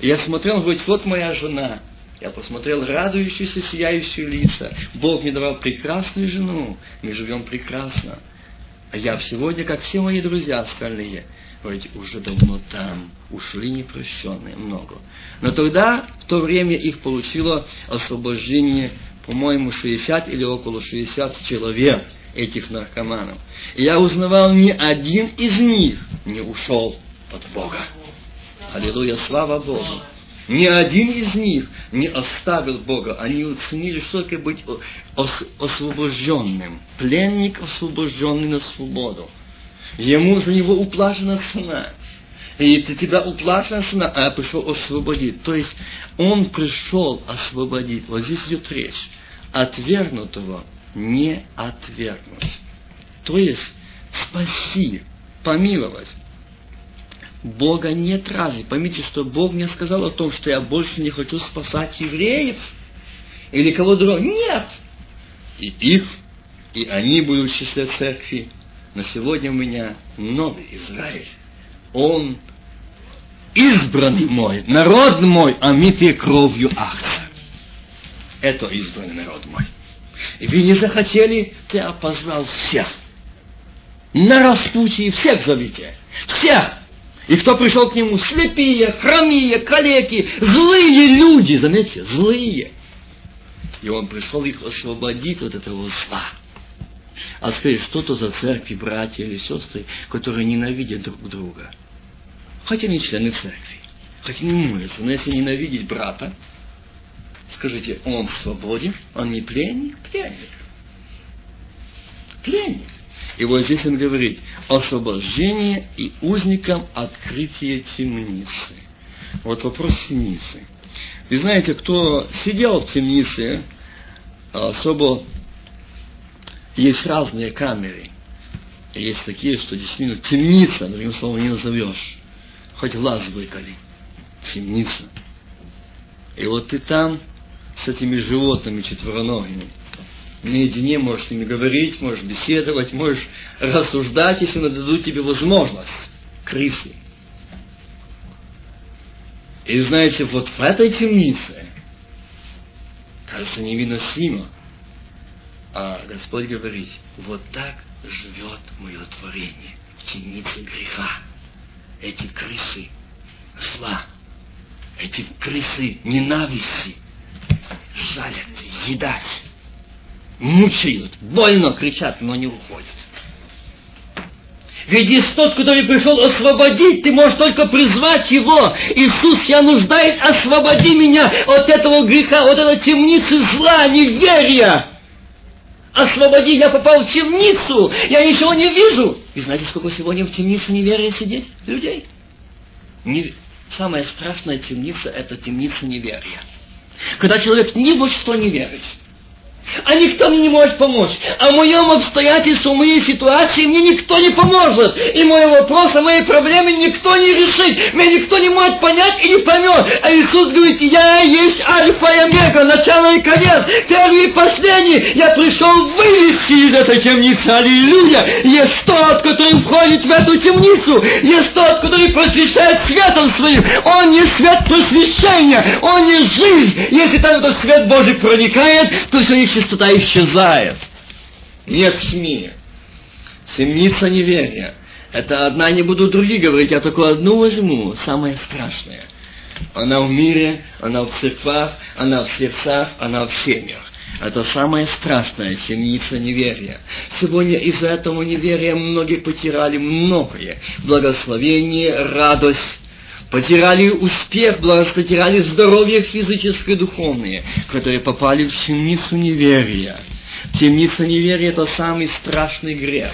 Я смотрел, говорит, вот моя жена. Я посмотрел радующиеся, сияющие лица. Бог мне давал прекрасную жену. Мы живем прекрасно. А я сегодня, как все мои друзья остальные, говорит, уже давно там, ушли непрощенные, много. Но тогда, в то время, их получило освобождение, по-моему, 60 или около 60 человек – этих наркоманов. И я узнавал, ни один из них не ушел от Бога. Аллилуйя, слава Богу. Ни один из них не оставил Бога. Они оценили, что такое быть освобожденным. Пленник, освобожденный на свободу. Ему за него уплачена цена. И ты тебя уплачена цена, а я пришел освободить. То есть он пришел освободить. Вот здесь идет речь. Отвергнутого не отвергнуть. То есть спаси, помиловать. Бога нет разве? Поймите, что Бог мне сказал о том, что я больше не хочу спасать евреев или кого другого. Нет! И их, и они будут в числе церкви. Но сегодня у меня новый Израиль. Он избранный мой, народ мой, омитый кровью акта. Это избранный народ мой. И вы не захотели, я позвал всех. На распутье всех зовите. Всех. И кто пришел к нему? Слепые, хромие, калеки, злые люди, заметьте, злые. И он пришел их освободить от этого зла. А скажи, что то за церкви, братья или сестры, которые ненавидят друг друга? Хотя не члены церкви. хоть не молится, но если ненавидеть брата, скажите, он свободен, он не пленник, пленник. Пленник. И вот здесь он говорит, освобождение и узникам открытие темницы. Вот вопрос темницы. Вы знаете, кто сидел в темнице, особо есть разные камеры. Есть такие, что действительно темница, другим словом, не назовешь. Хоть глаз выколи. Темница. И вот ты там с этими животными четвероногими. Наедине можешь с ними говорить, можешь беседовать, можешь рассуждать, если дадут тебе возможность. Крысы. И знаете, вот в этой темнице, кажется невыносимо, а Господь говорит, вот так живет мое творение в темнице греха. Эти крысы зла, эти крысы ненависти жалят, едать, мучают, больно кричат, но не уходят. Ведь есть тот, который пришел освободить, ты можешь только призвать его. Иисус, я нуждаюсь, освободи меня от этого греха, от этой темницы зла, неверия. Освободи, я попал в темницу, я ничего не вижу. И знаете, сколько сегодня в темнице неверия сидит людей? Не... Самая страшная темница – это темница неверия. Когда человек ни во что не верит а никто мне не может помочь. А в моем обстоятельстве, в моей ситуации мне никто не поможет. И мой вопрос, а мои проблемы никто не решит. Меня никто не может понять и не поймет. А Иисус говорит, я есть альфа и омега, начало и конец, первый и последний. Я пришел вывести из этой темницы. Аллилуйя. Есть тот, который входит в эту темницу. Есть тот, который просвещает светом своим. Он не свет просвещения, он не жизнь. Если там этот свет Божий проникает, то все их чистота исчезает. Нет СМИ. Темница неверия. Это одна не буду другие говорить, я только одну возьму, самое страшное. Она в мире, она в церквах, она в сердцах, она в семьях. Это самое страшное, темница неверия. Сегодня из-за этого неверия многие потеряли многое. Благословение, радость, потеряли успех, потеряли здоровье физическое и духовное, которые попали в темницу неверия. Темница неверия – это самый страшный грех.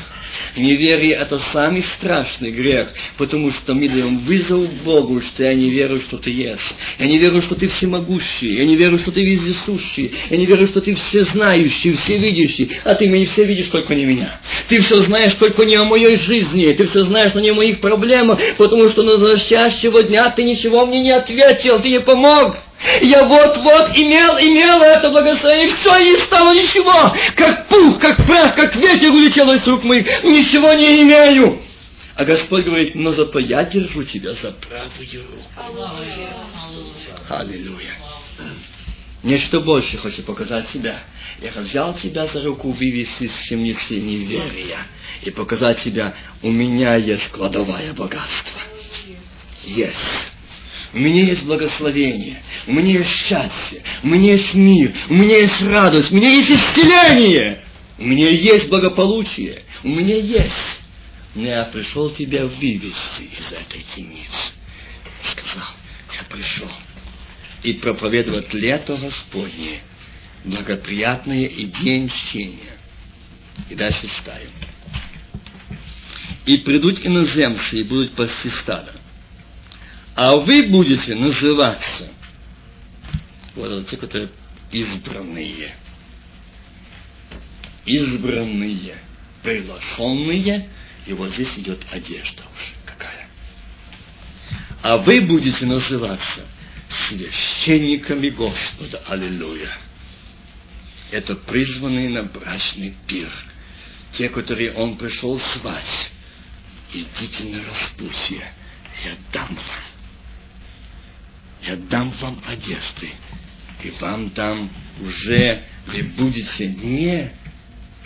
Неверие – это самый страшный грех, потому что мы даем вызов Богу, что я не верю, что Ты есть. Я не верю, что Ты всемогущий. Я не верю, что Ты вездесущий. Я не верю, что Ты всезнающий, всевидящий. А Ты меня все видишь, только не меня. Ты все знаешь, только не о моей жизни. Ты все знаешь, но не о моих проблемах, потому что на настоящего дня Ты ничего мне не ответил, Ты не помог. Я вот-вот имел, имел это благословение, все, и стало ничего. Как пух, как прах, как ветер улетело из рук моих, ничего не имею. А Господь говорит, но зато я держу тебя за правую руку. Аллилуйя. Нечто больше хочет показать себя. Я взял тебя за руку вывести из темницы неверия и показать тебя, у меня есть кладовая богатства. Есть. У меня есть благословение, у меня есть счастье, у меня есть мир, у меня есть радость, у меня есть исцеление, у меня есть благополучие, у меня есть. Но я пришел тебя вывести из этой темницы. Сказал, я пришел. И проповедовать лето Господне, благоприятное и день чтения. И дальше читаем. И придут иноземцы и будут пасти стадо а вы будете называться, вот те, которые избранные, избранные, приглашенные, и вот здесь идет одежда уже какая. А вы будете называться священниками Господа. Аллилуйя. Это призванные на брачный пир. Те, которые Он пришел звать. Идите на распутье, я дам вам я дам вам одежды, и вам дам уже, вы будете не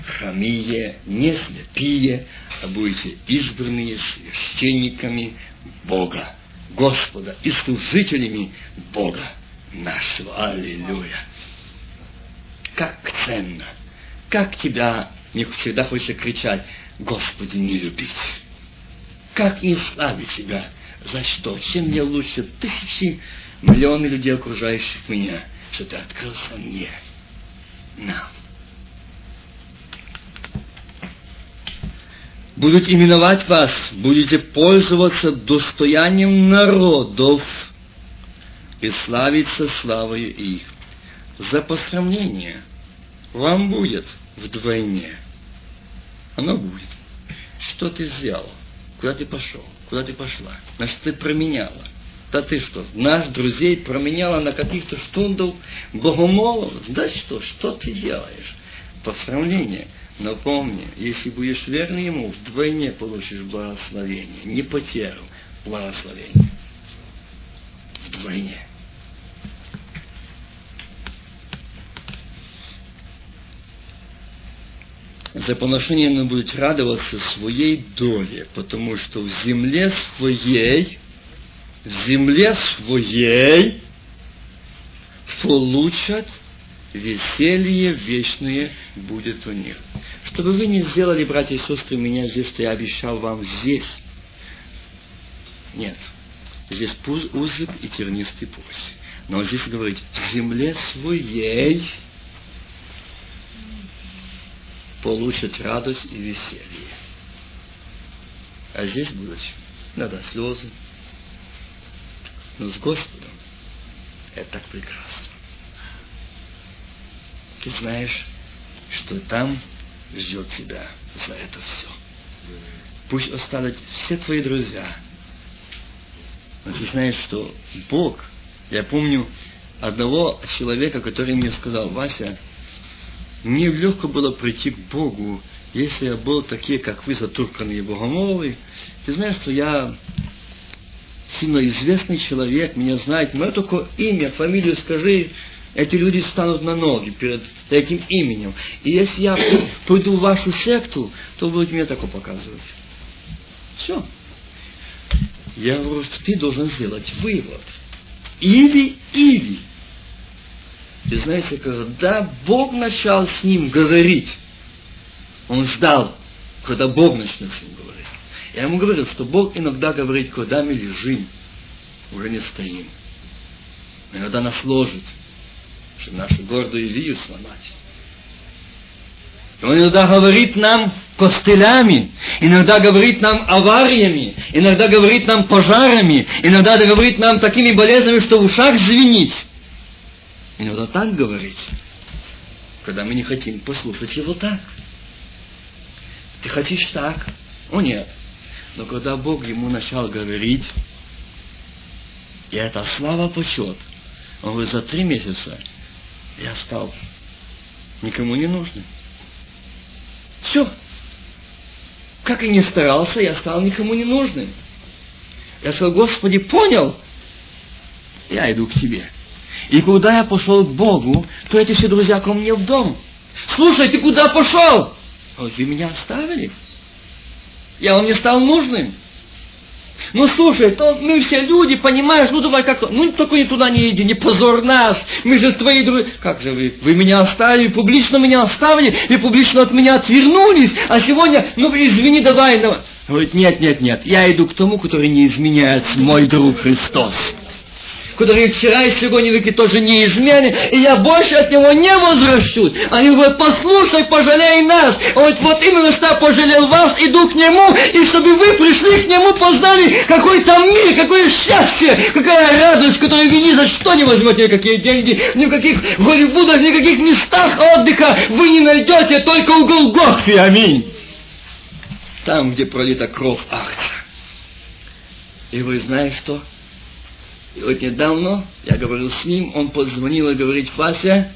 хромие, не слепие, а будете избранные священниками Бога, Господа и служителями Бога нашего. Аллилуйя! Как ценно! Как тебя не всегда хочется кричать, Господи, не любить! Как не славить Тебя, За что? Чем мне лучше тысячи, миллионы людей, окружающих меня, что ты открылся мне, нам. Будут именовать вас, будете пользоваться достоянием народов и славиться славою их. За посрамление вам будет вдвойне. Оно будет. Что ты сделал? Куда ты пошел? Куда ты пошла? Значит, ты променяла. Да ты что, наш друзей променяла на каких-то штундов богомолов? Да что, что ты делаешь? Посрамление. Но помни, если будешь верный ему, вдвойне получишь благословение. Не потерю, благословение. Вдвойне. за поношение оно будет радоваться своей доле, потому что в земле своей, в земле своей получат веселье вечное будет у них. Чтобы вы не сделали, братья и сестры, меня здесь, что я обещал вам здесь. Нет. Здесь узок и тернистый путь. Но здесь говорить, в земле своей получат радость и веселье. А здесь будут, надо слезы. Но с Господом это так прекрасно. Ты знаешь, что там ждет тебя за это все. Пусть останут все твои друзья. Но ты знаешь, что Бог, я помню одного человека, который мне сказал, Вася, мне легко было прийти к Богу, если я был такие, как вы, затурканные богомолы. Ты знаешь, что я сильно известный человек, меня знает, мое только имя, фамилию скажи, эти люди станут на ноги перед таким именем. И если я <coughs> пойду в вашу секту, то будете мне такое показывать. Все. Я говорю, что ты должен сделать вывод. Или-или. И знаете, когда Бог начал с ним говорить, он ждал, когда Бог начнет с ним говорить. Я ему говорил, что Бог иногда говорит, когда мы лежим, уже не стоим. Иногда нас ложит, чтобы нашу гордую вию сломать. И он иногда говорит нам костылями, иногда говорит нам авариями, иногда говорит нам пожарами, иногда говорит нам такими болезнями, что в ушах звенит. Иногда так говорить, когда мы не хотим послушать его так. Ты хочешь так? О нет. Но когда Бог ему начал говорить, и это слава почет, он говорит, за три месяца я стал никому не нужным. Все. Как и не старался, я стал никому не нужным. Я сказал, Господи, понял, я иду к тебе. И куда я пошел к Богу, то эти все друзья ко мне в дом. Слушай, ты куда пошел? Вы меня оставили. Я вам не стал нужным. Ну слушай, то мы все люди, понимаешь, ну давай как-то, ну только не туда не иди, не позор нас, мы же твои друзья. Как же вы, вы меня оставили, публично меня оставили, и публично от меня отвернулись, а сегодня, ну извини, давай, давай. Говорит, нет, нет, нет, я иду к тому, который не изменяет мой друг Христос который вчера и сегодня веки тоже неизменен, и я больше от него не возвращусь. Они говорят, послушай, пожалей нас. Он говорит, вот именно что пожалел вас, иду к нему, и чтобы вы пришли к нему, познали, какой там мир, какое счастье, какая радость, которую вы ни за что не возьмете никакие деньги, ни в каких Голливудах, ни в каких местах отдыха вы не найдете, только у Голгофы. Аминь. Там, где пролита кровь Ахта. И вы знаете что? И вот недавно я говорил с ним, он позвонил и говорит, Вася,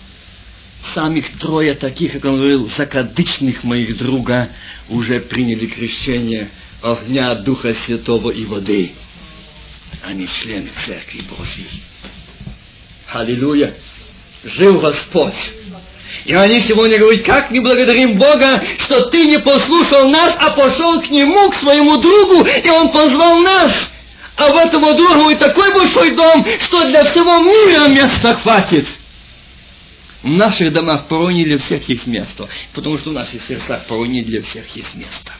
самих трое таких, как он говорил, закадычных моих друга уже приняли крещение огня Духа Святого и воды. Они члены Церкви Божьей. Аллилуйя! Жив Господь! И они сегодня говорят, как мы благодарим Бога, что ты не послушал нас, а пошел к Нему, к своему другу, и Он позвал нас. А в этого друга и такой большой дом, что для всего мира места хватит. В наших домах порой не для всех есть место, потому что в наших сердцах порой не для всех есть место.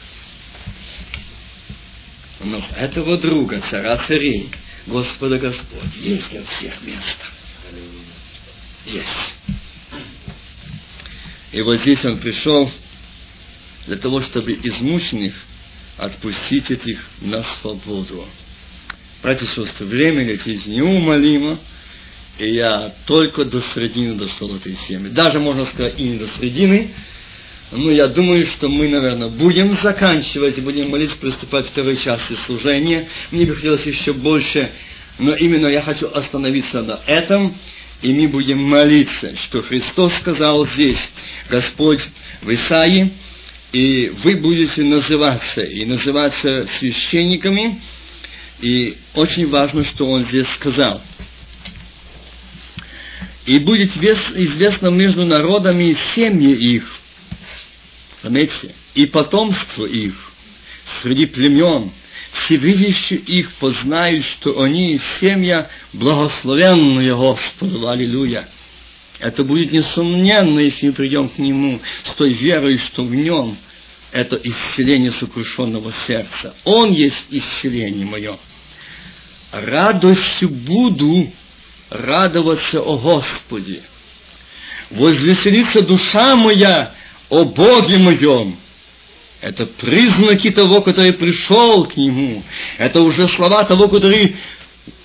Но этого друга, цара царей, Господа Господь, есть для всех место. Есть. И вот здесь он пришел для того, чтобы измученных отпустить этих на свободу. Братья и сестры, время летит неумолимо, и я только до середины дошел этой темы. Даже, можно сказать, и не до середины, но я думаю, что мы, наверное, будем заканчивать и будем молиться, приступать к второй части служения. Мне бы хотелось еще больше, но именно я хочу остановиться на этом, и мы будем молиться, что Христос сказал здесь, Господь в Исаии, и вы будете называться, и называться священниками, и очень важно, что Он здесь сказал. И будет известно между народами семьи их, заметьте, и потомство их, среди племен, все видящие их познают, что они семья благословенная Господу. Аллилуйя. Это будет несомненно, если мы придем к Нему с той верой, что в Нем это исцеление сокрушенного сердца. Он есть исцеление мое. Радостью буду радоваться о Господе. Возвеселится душа моя о Боге моем. Это признаки того, который пришел к Нему. Это уже слова того, который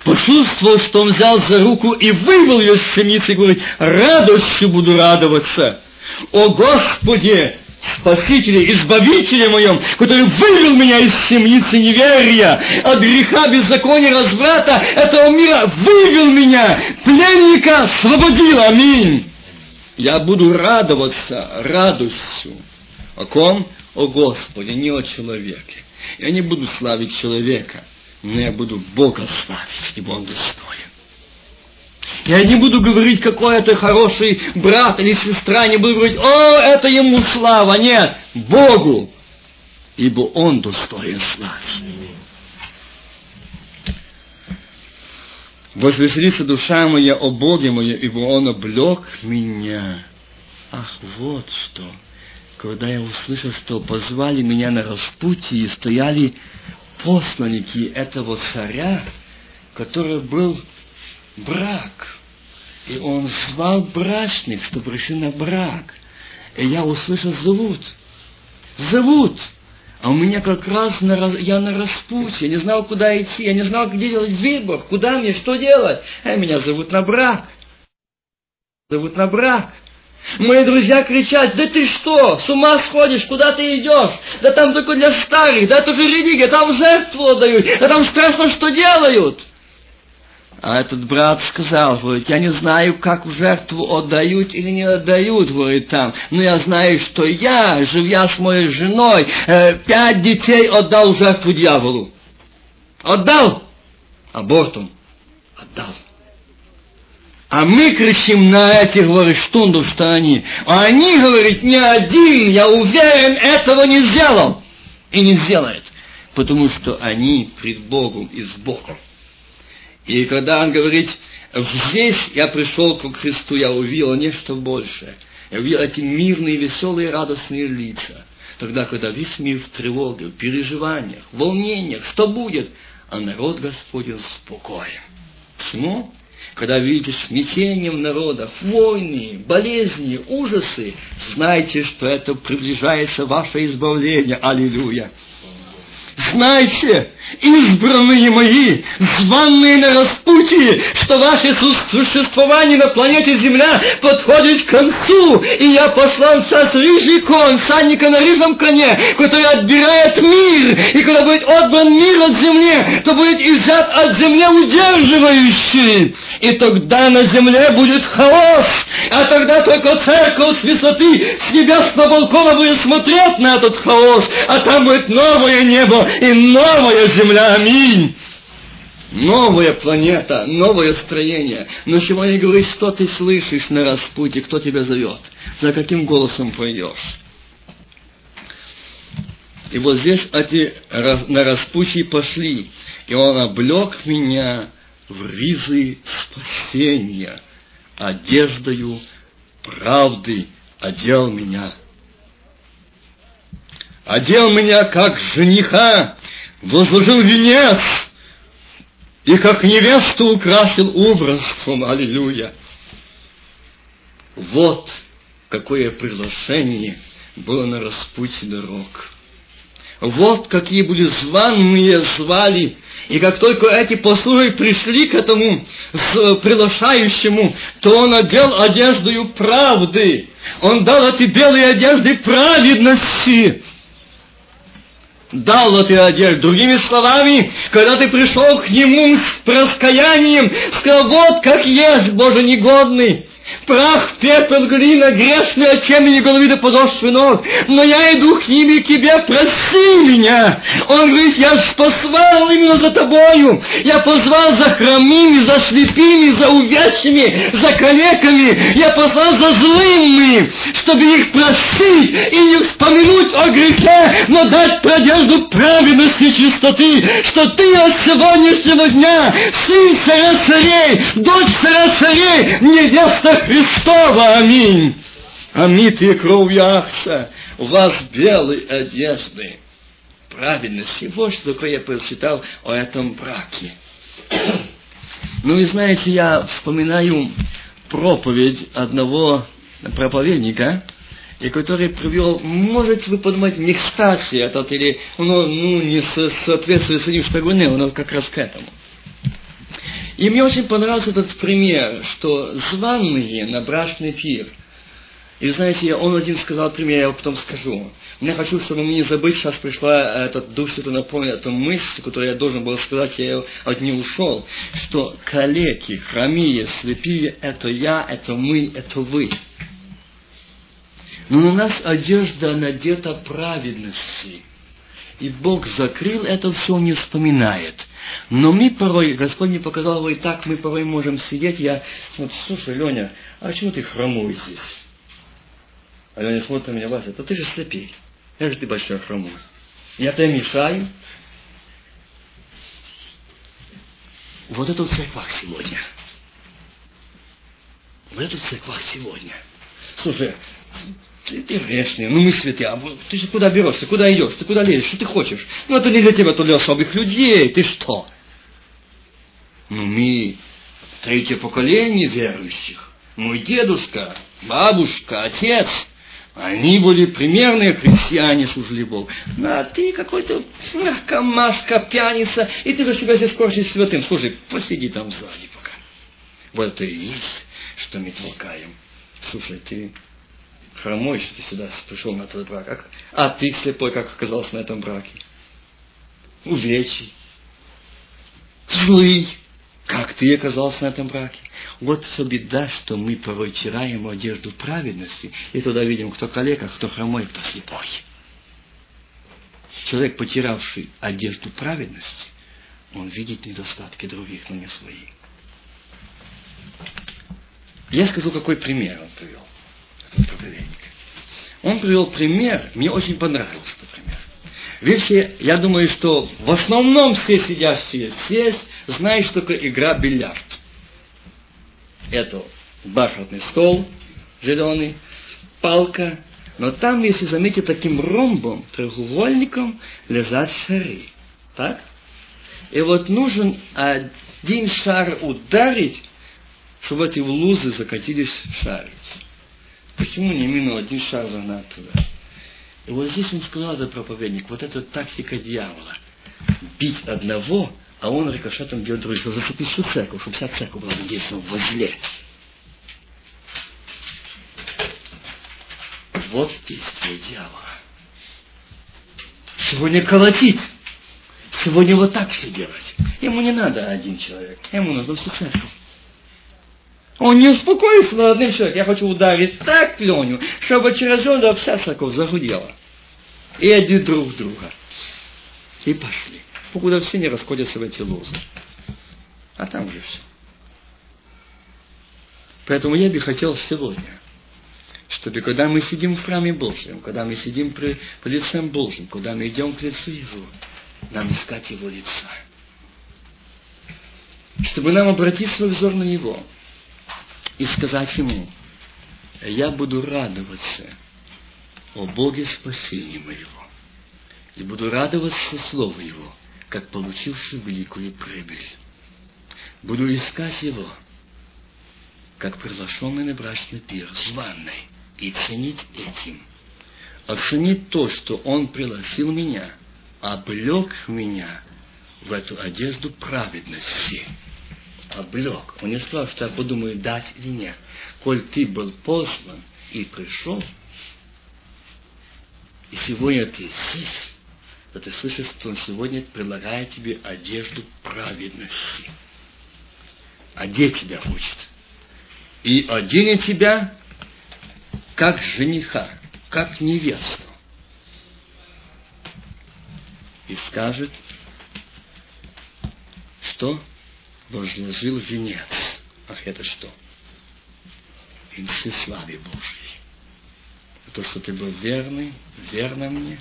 почувствовал, что он взял за руку и вывел ее с темницы и говорит, радостью буду радоваться. О Господи, Спасителе, Избавителе моем, который вывел меня из темницы неверия, от греха, беззакония, разврата этого мира, вывел меня, пленника освободил, аминь. Я буду радоваться радостью. О ком? О Господе, не о человеке. Я не буду славить человека, но я буду Бога славить, ибо Он достоин. Я не буду говорить, какой это хороший брат или сестра, не буду говорить, о, это ему слава. Нет, Богу, ибо Он достоин славы. Возвеселится душа моя о Боге моем, ибо Он облег меня. Ах, вот что. Когда я услышал, что позвали меня на распутье и стояли посланники этого царя, который был брак. И он звал брачных, чтобы пришли на брак. И я услышал, зовут. Зовут. А у меня как раз на, я на распутье, я не знал, куда идти, я не знал, где делать выбор, куда мне, что делать. А меня зовут на брак. Зовут на брак. Мои друзья кричат, да ты что, с ума сходишь, куда ты идешь? Да там только для старых, да это же религия, там жертву отдают, да там страшно, что делают. А этот брат сказал, говорит, я не знаю, как жертву отдают или не отдают, говорит там, но я знаю, что я, живя с моей женой, э, пять детей отдал жертву дьяволу. Отдал абортом. Отдал. А мы кричим на этих, говорит, штундов, что они. А они, говорит, ни один, я уверен, этого не сделал. И не сделает. Потому что они пред Богом и с Богом. И когда он говорит, здесь я пришел к Христу, я увидел нечто большее. Я увидел эти мирные, веселые, радостные лица. Тогда, когда весь мир в тревоге, в переживаниях, в волнениях, что будет? А народ Господень спокоен. Почему? Когда видите смятение в народах, войны, болезни, ужасы, знайте, что это приближается ваше избавление. Аллилуйя! Знайте, избранные мои, званные на распутье, что ваше существование на планете Земля подходит к концу, и я послал сейчас рыжий конь, санника на рыжем коне, который отбирает мир, и когда будет отбран мир от земли, то будет изъят от земли удерживающий. И тогда на земле будет хаос, а тогда только церковь с высоты, с небесного балкона будет смотреть на этот хаос, а там будет новое небо и новая земля. Аминь. Новая планета, новое строение. Но сегодня говорит, что ты слышишь на распутье, кто тебя зовет, за каким голосом пойдешь. И вот здесь эти на распутье пошли, и он облег меня в ризы спасения, одеждою правды одел меня. Одел меня как жениха возложил венец и как невесту украсил образом. Аллилуйя. Вот какое приглашение было на распутье дорог. Вот какие были званные звали. И как только эти послуги пришли к этому приглашающему, то он одел одеждою правды. Он дал эти белые одежды праведности дал этой одежды. Другими словами, когда ты пришел к нему с раскаянием, сказал, вот как есть, Боже негодный, Прах, пепел, глина, грешные от темени головы до подошвы ног. Но я иду к ним и к тебе, прости меня. Он говорит, я послал именно за тобою. Я позвал за хромыми, за слепыми, за увядшими, за калеками. Я послал за злыми, чтобы их простить и не вспомянуть о грехе, но дать продержу праведности и чистоты, что ты от сегодняшнего дня сын царя царей, дочь царя царей, невеста Христова, аминь. Омитые кровью Ахса, у вас белые одежды. Праведности. Вот что такое я прочитал о этом браке. <clears throat> Ну, и знаете, я вспоминаю проповедь одного проповедника, и который привел, может вы подумать, не кстати этот, или ну, ну, не соответствует с ним, что но как раз к этому. И мне очень понравился этот пример, что званые на брачный пир. И знаете, он один сказал пример, я потом скажу. Я хочу, чтобы мне не забыть, сейчас пришла этот дух, что-то напомнил, эту мысль, которую я должен был сказать, я от нее ушел, что калеки, хромие, слепые, это я, это мы, это вы. Но у нас одежда надета праведности. И Бог закрыл это все, не вспоминает. Но мы порой, Господь мне показал его, и так мы порой можем сидеть. Я смотрю, слушай, Леня, а чего ты хромой здесь? А Леня смотрит на меня, Вася, да ты же слепей. Я же ты большой хромой. Я тебе мешаю. Вот это в церквах сегодня. Вот это в церквах сегодня. Слушай, ты, ты ну мы святые, а ты же куда берешься, куда идешь, ты куда лезешь, что ты хочешь? Ну это не для тебя, это для особых людей, ты что? Ну мы третье поколение верующих. Мой дедушка, бабушка, отец, они были примерные христиане, служили Богу. Ну, а ты какой-то наркомашка, пьяница, и ты же себя здесь корчишь святым. Слушай, посиди там сзади пока. Вот это и есть, что мы толкаем. Слушай, ты хромой, что ты сюда пришел на этот брак. А, а ты слепой, как оказался на этом браке. Увечий. Злый. Как ты оказался на этом браке? Вот все беда, что мы порой тираем одежду праведности, и туда видим, кто коллега, кто хромой, кто слепой. Человек, потерявший одежду праведности, он видит недостатки других, но не свои. Я скажу, какой пример он привел проповедник. Он привел пример, мне очень понравился этот пример. Видите, я думаю, что в основном все сидящие здесь знают, что такое игра бильярд. Это бархатный стол зеленый, палка, но там, если заметить, таким ромбом, треугольником лежат шары. Так? И вот нужен один шар ударить, чтобы эти лузы закатились в шарик. Почему не минул один шаг загнать туда? И вот здесь он сказал, этот проповедник, вот эта тактика дьявола. Бить одного, а он рикошетом бьет другого. Зацепить всю церковь, чтобы вся церковь была задействована возле. Вот действие дьявола. Сегодня колотить. Сегодня вот так все делать. Ему не надо один человек. Ему нужно всю церковь. Он не успокоится над одним человеком. Я хочу ударить так Леню, чтобы через него вся церковь загудела. И один друг друга. И пошли. Покуда все не расходятся в эти лозы. А там уже все. Поэтому я бы хотел сегодня, чтобы когда мы сидим в храме Божьем, когда мы сидим при, при лицем Божьим, когда мы идем к лицу Его, нам искать Его лица. Чтобы нам обратить свой взор на Него – и сказать ему, я буду радоваться о Боге спасения моего, и буду радоваться Слову Его, как получивший великую прибыль. Буду искать его, как приглашенный на брачный пир, званный, и ценить этим. Оценить то, что он пригласил меня, облег меня в эту одежду праведности. Облег. Он не сказал, что я подумаю, дать или нет. Коль ты был послан и пришел, и сегодня ты здесь, то ты слышишь, что он сегодня предлагает тебе одежду праведности. Одеть тебя хочет. И оденет тебя как жениха, как невесту. И скажет, что возложил венец. Ах, это что? И славе Божьей то, что ты был верный, верно мне,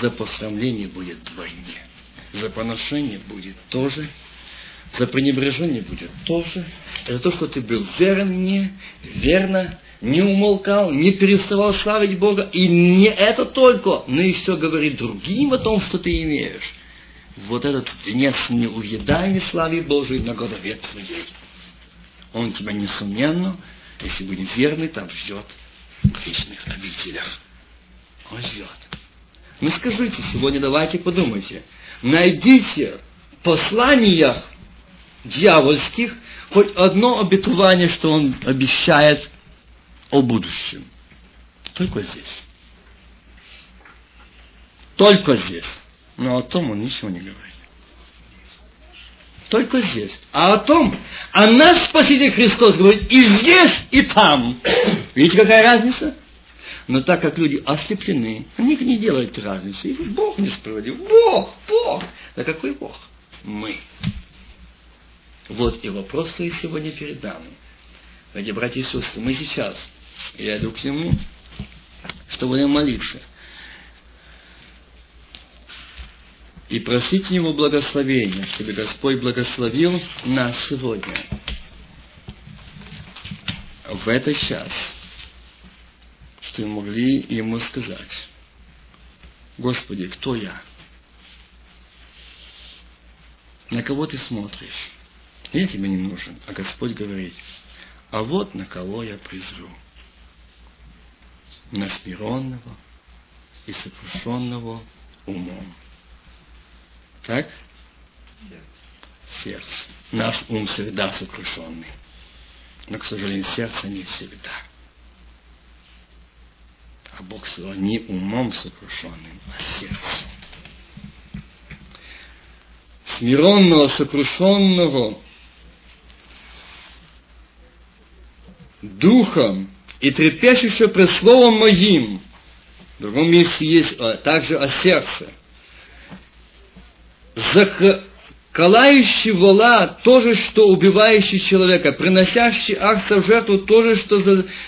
за посрамление будет двойне. За поношение будет тоже, за пренебрежение будет тоже. Это то, что ты был верен мне, верно, не умолкал, не переставал славить Бога. И не это только, но еще говорит другим о том, что ты имеешь. Вот этот венец неуедаемой славе Божией на голове твоей. Он тебя, несомненно, если будет верный, там ждет в вечных обителях. Он ждет. Ну скажите сегодня, давайте подумайте. Найдите в посланиях дьявольских хоть одно обетование, что он обещает о будущем. Только здесь. Только здесь. Но о том он ничего не говорит. Только здесь. А о том, а наш Спаситель Христос говорит и здесь, и там. <coughs> Видите, какая разница? Но так как люди ослеплены, они не делают разницы. И Бог не справедлив. Бог, Бог. Да какой Бог? Мы. Вот и вопрос свои сегодня перед нами. Дорогие братья и сестры, мы сейчас, я иду к нему, чтобы молиться – и просить Его благословения, чтобы Господь благословил нас сегодня, в этот час, что мы могли Ему сказать, Господи, кто я? На кого ты смотришь? Я тебе не нужен. А Господь говорит, а вот на кого я призру. На смиренного и сокрушенного умом. Так? Сердце. Наш ум всегда сокрушенный. Но, к сожалению, сердце не всегда. А Бог сказал не умом сокрушенным, а сердцем. Смиренного, сокрушенного духом и трепещущего пред словом моим. В другом месте есть а, также о сердце – заколающий вола то же, что убивающий человека, приносящий акция в жертву то же, что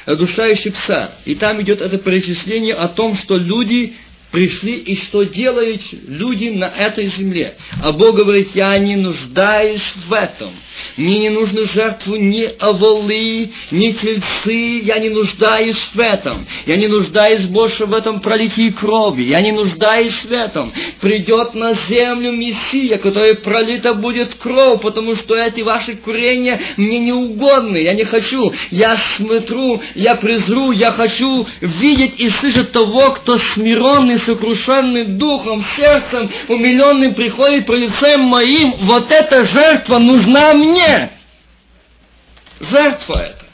задушающий пса. И там идет это перечисление о том, что люди пришли и что делают люди на этой земле. А Бог говорит, я не нуждаюсь в этом. Мне не нужны жертвы ни оволы, ни тельцы, я не нуждаюсь в этом. Я не нуждаюсь больше в этом пролитии крови. Я не нуждаюсь в этом. Придет на землю Мессия, который пролита будет кровь, потому что эти ваши курения мне не угодны. Я не хочу. Я смотрю, я презру, я хочу видеть и слышать того, кто смиренный, сокрушенный духом, сердцем, умиленным приходит по лицем моим. Вот эта жертва нужна мне. Жертва это.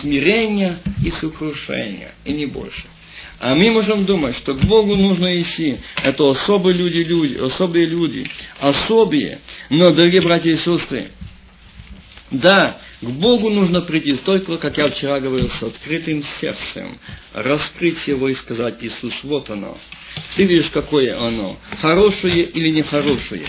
Смирение и сокрушение, и не больше. А мы можем думать, что к Богу нужно идти. Это особые люди, люди, особые люди, особые. Но, дорогие братья и сестры, да, к Богу нужно прийти только, как я вчера говорил, с открытым сердцем, раскрыть его и сказать, Иисус, вот оно. Ты видишь, какое оно, хорошее или нехорошее.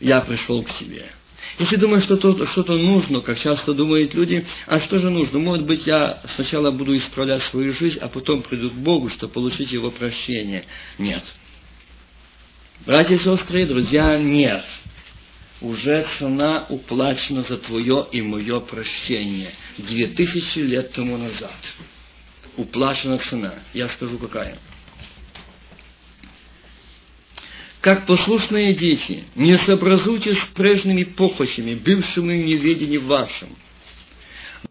Я пришел к тебе. Если думаешь, что то, что-то нужно, как часто думают люди, а что же нужно? Может быть, я сначала буду исправлять свою жизнь, а потом приду к Богу, чтобы получить Его прощение. Нет. Братья и сестры, друзья, нет уже цена уплачена за твое и мое прощение. Две тысячи лет тому назад. Уплачена цена. Я скажу, какая. Как послушные дети, не сообразуйтесь с прежними похотями, бывшими в неведении вашем –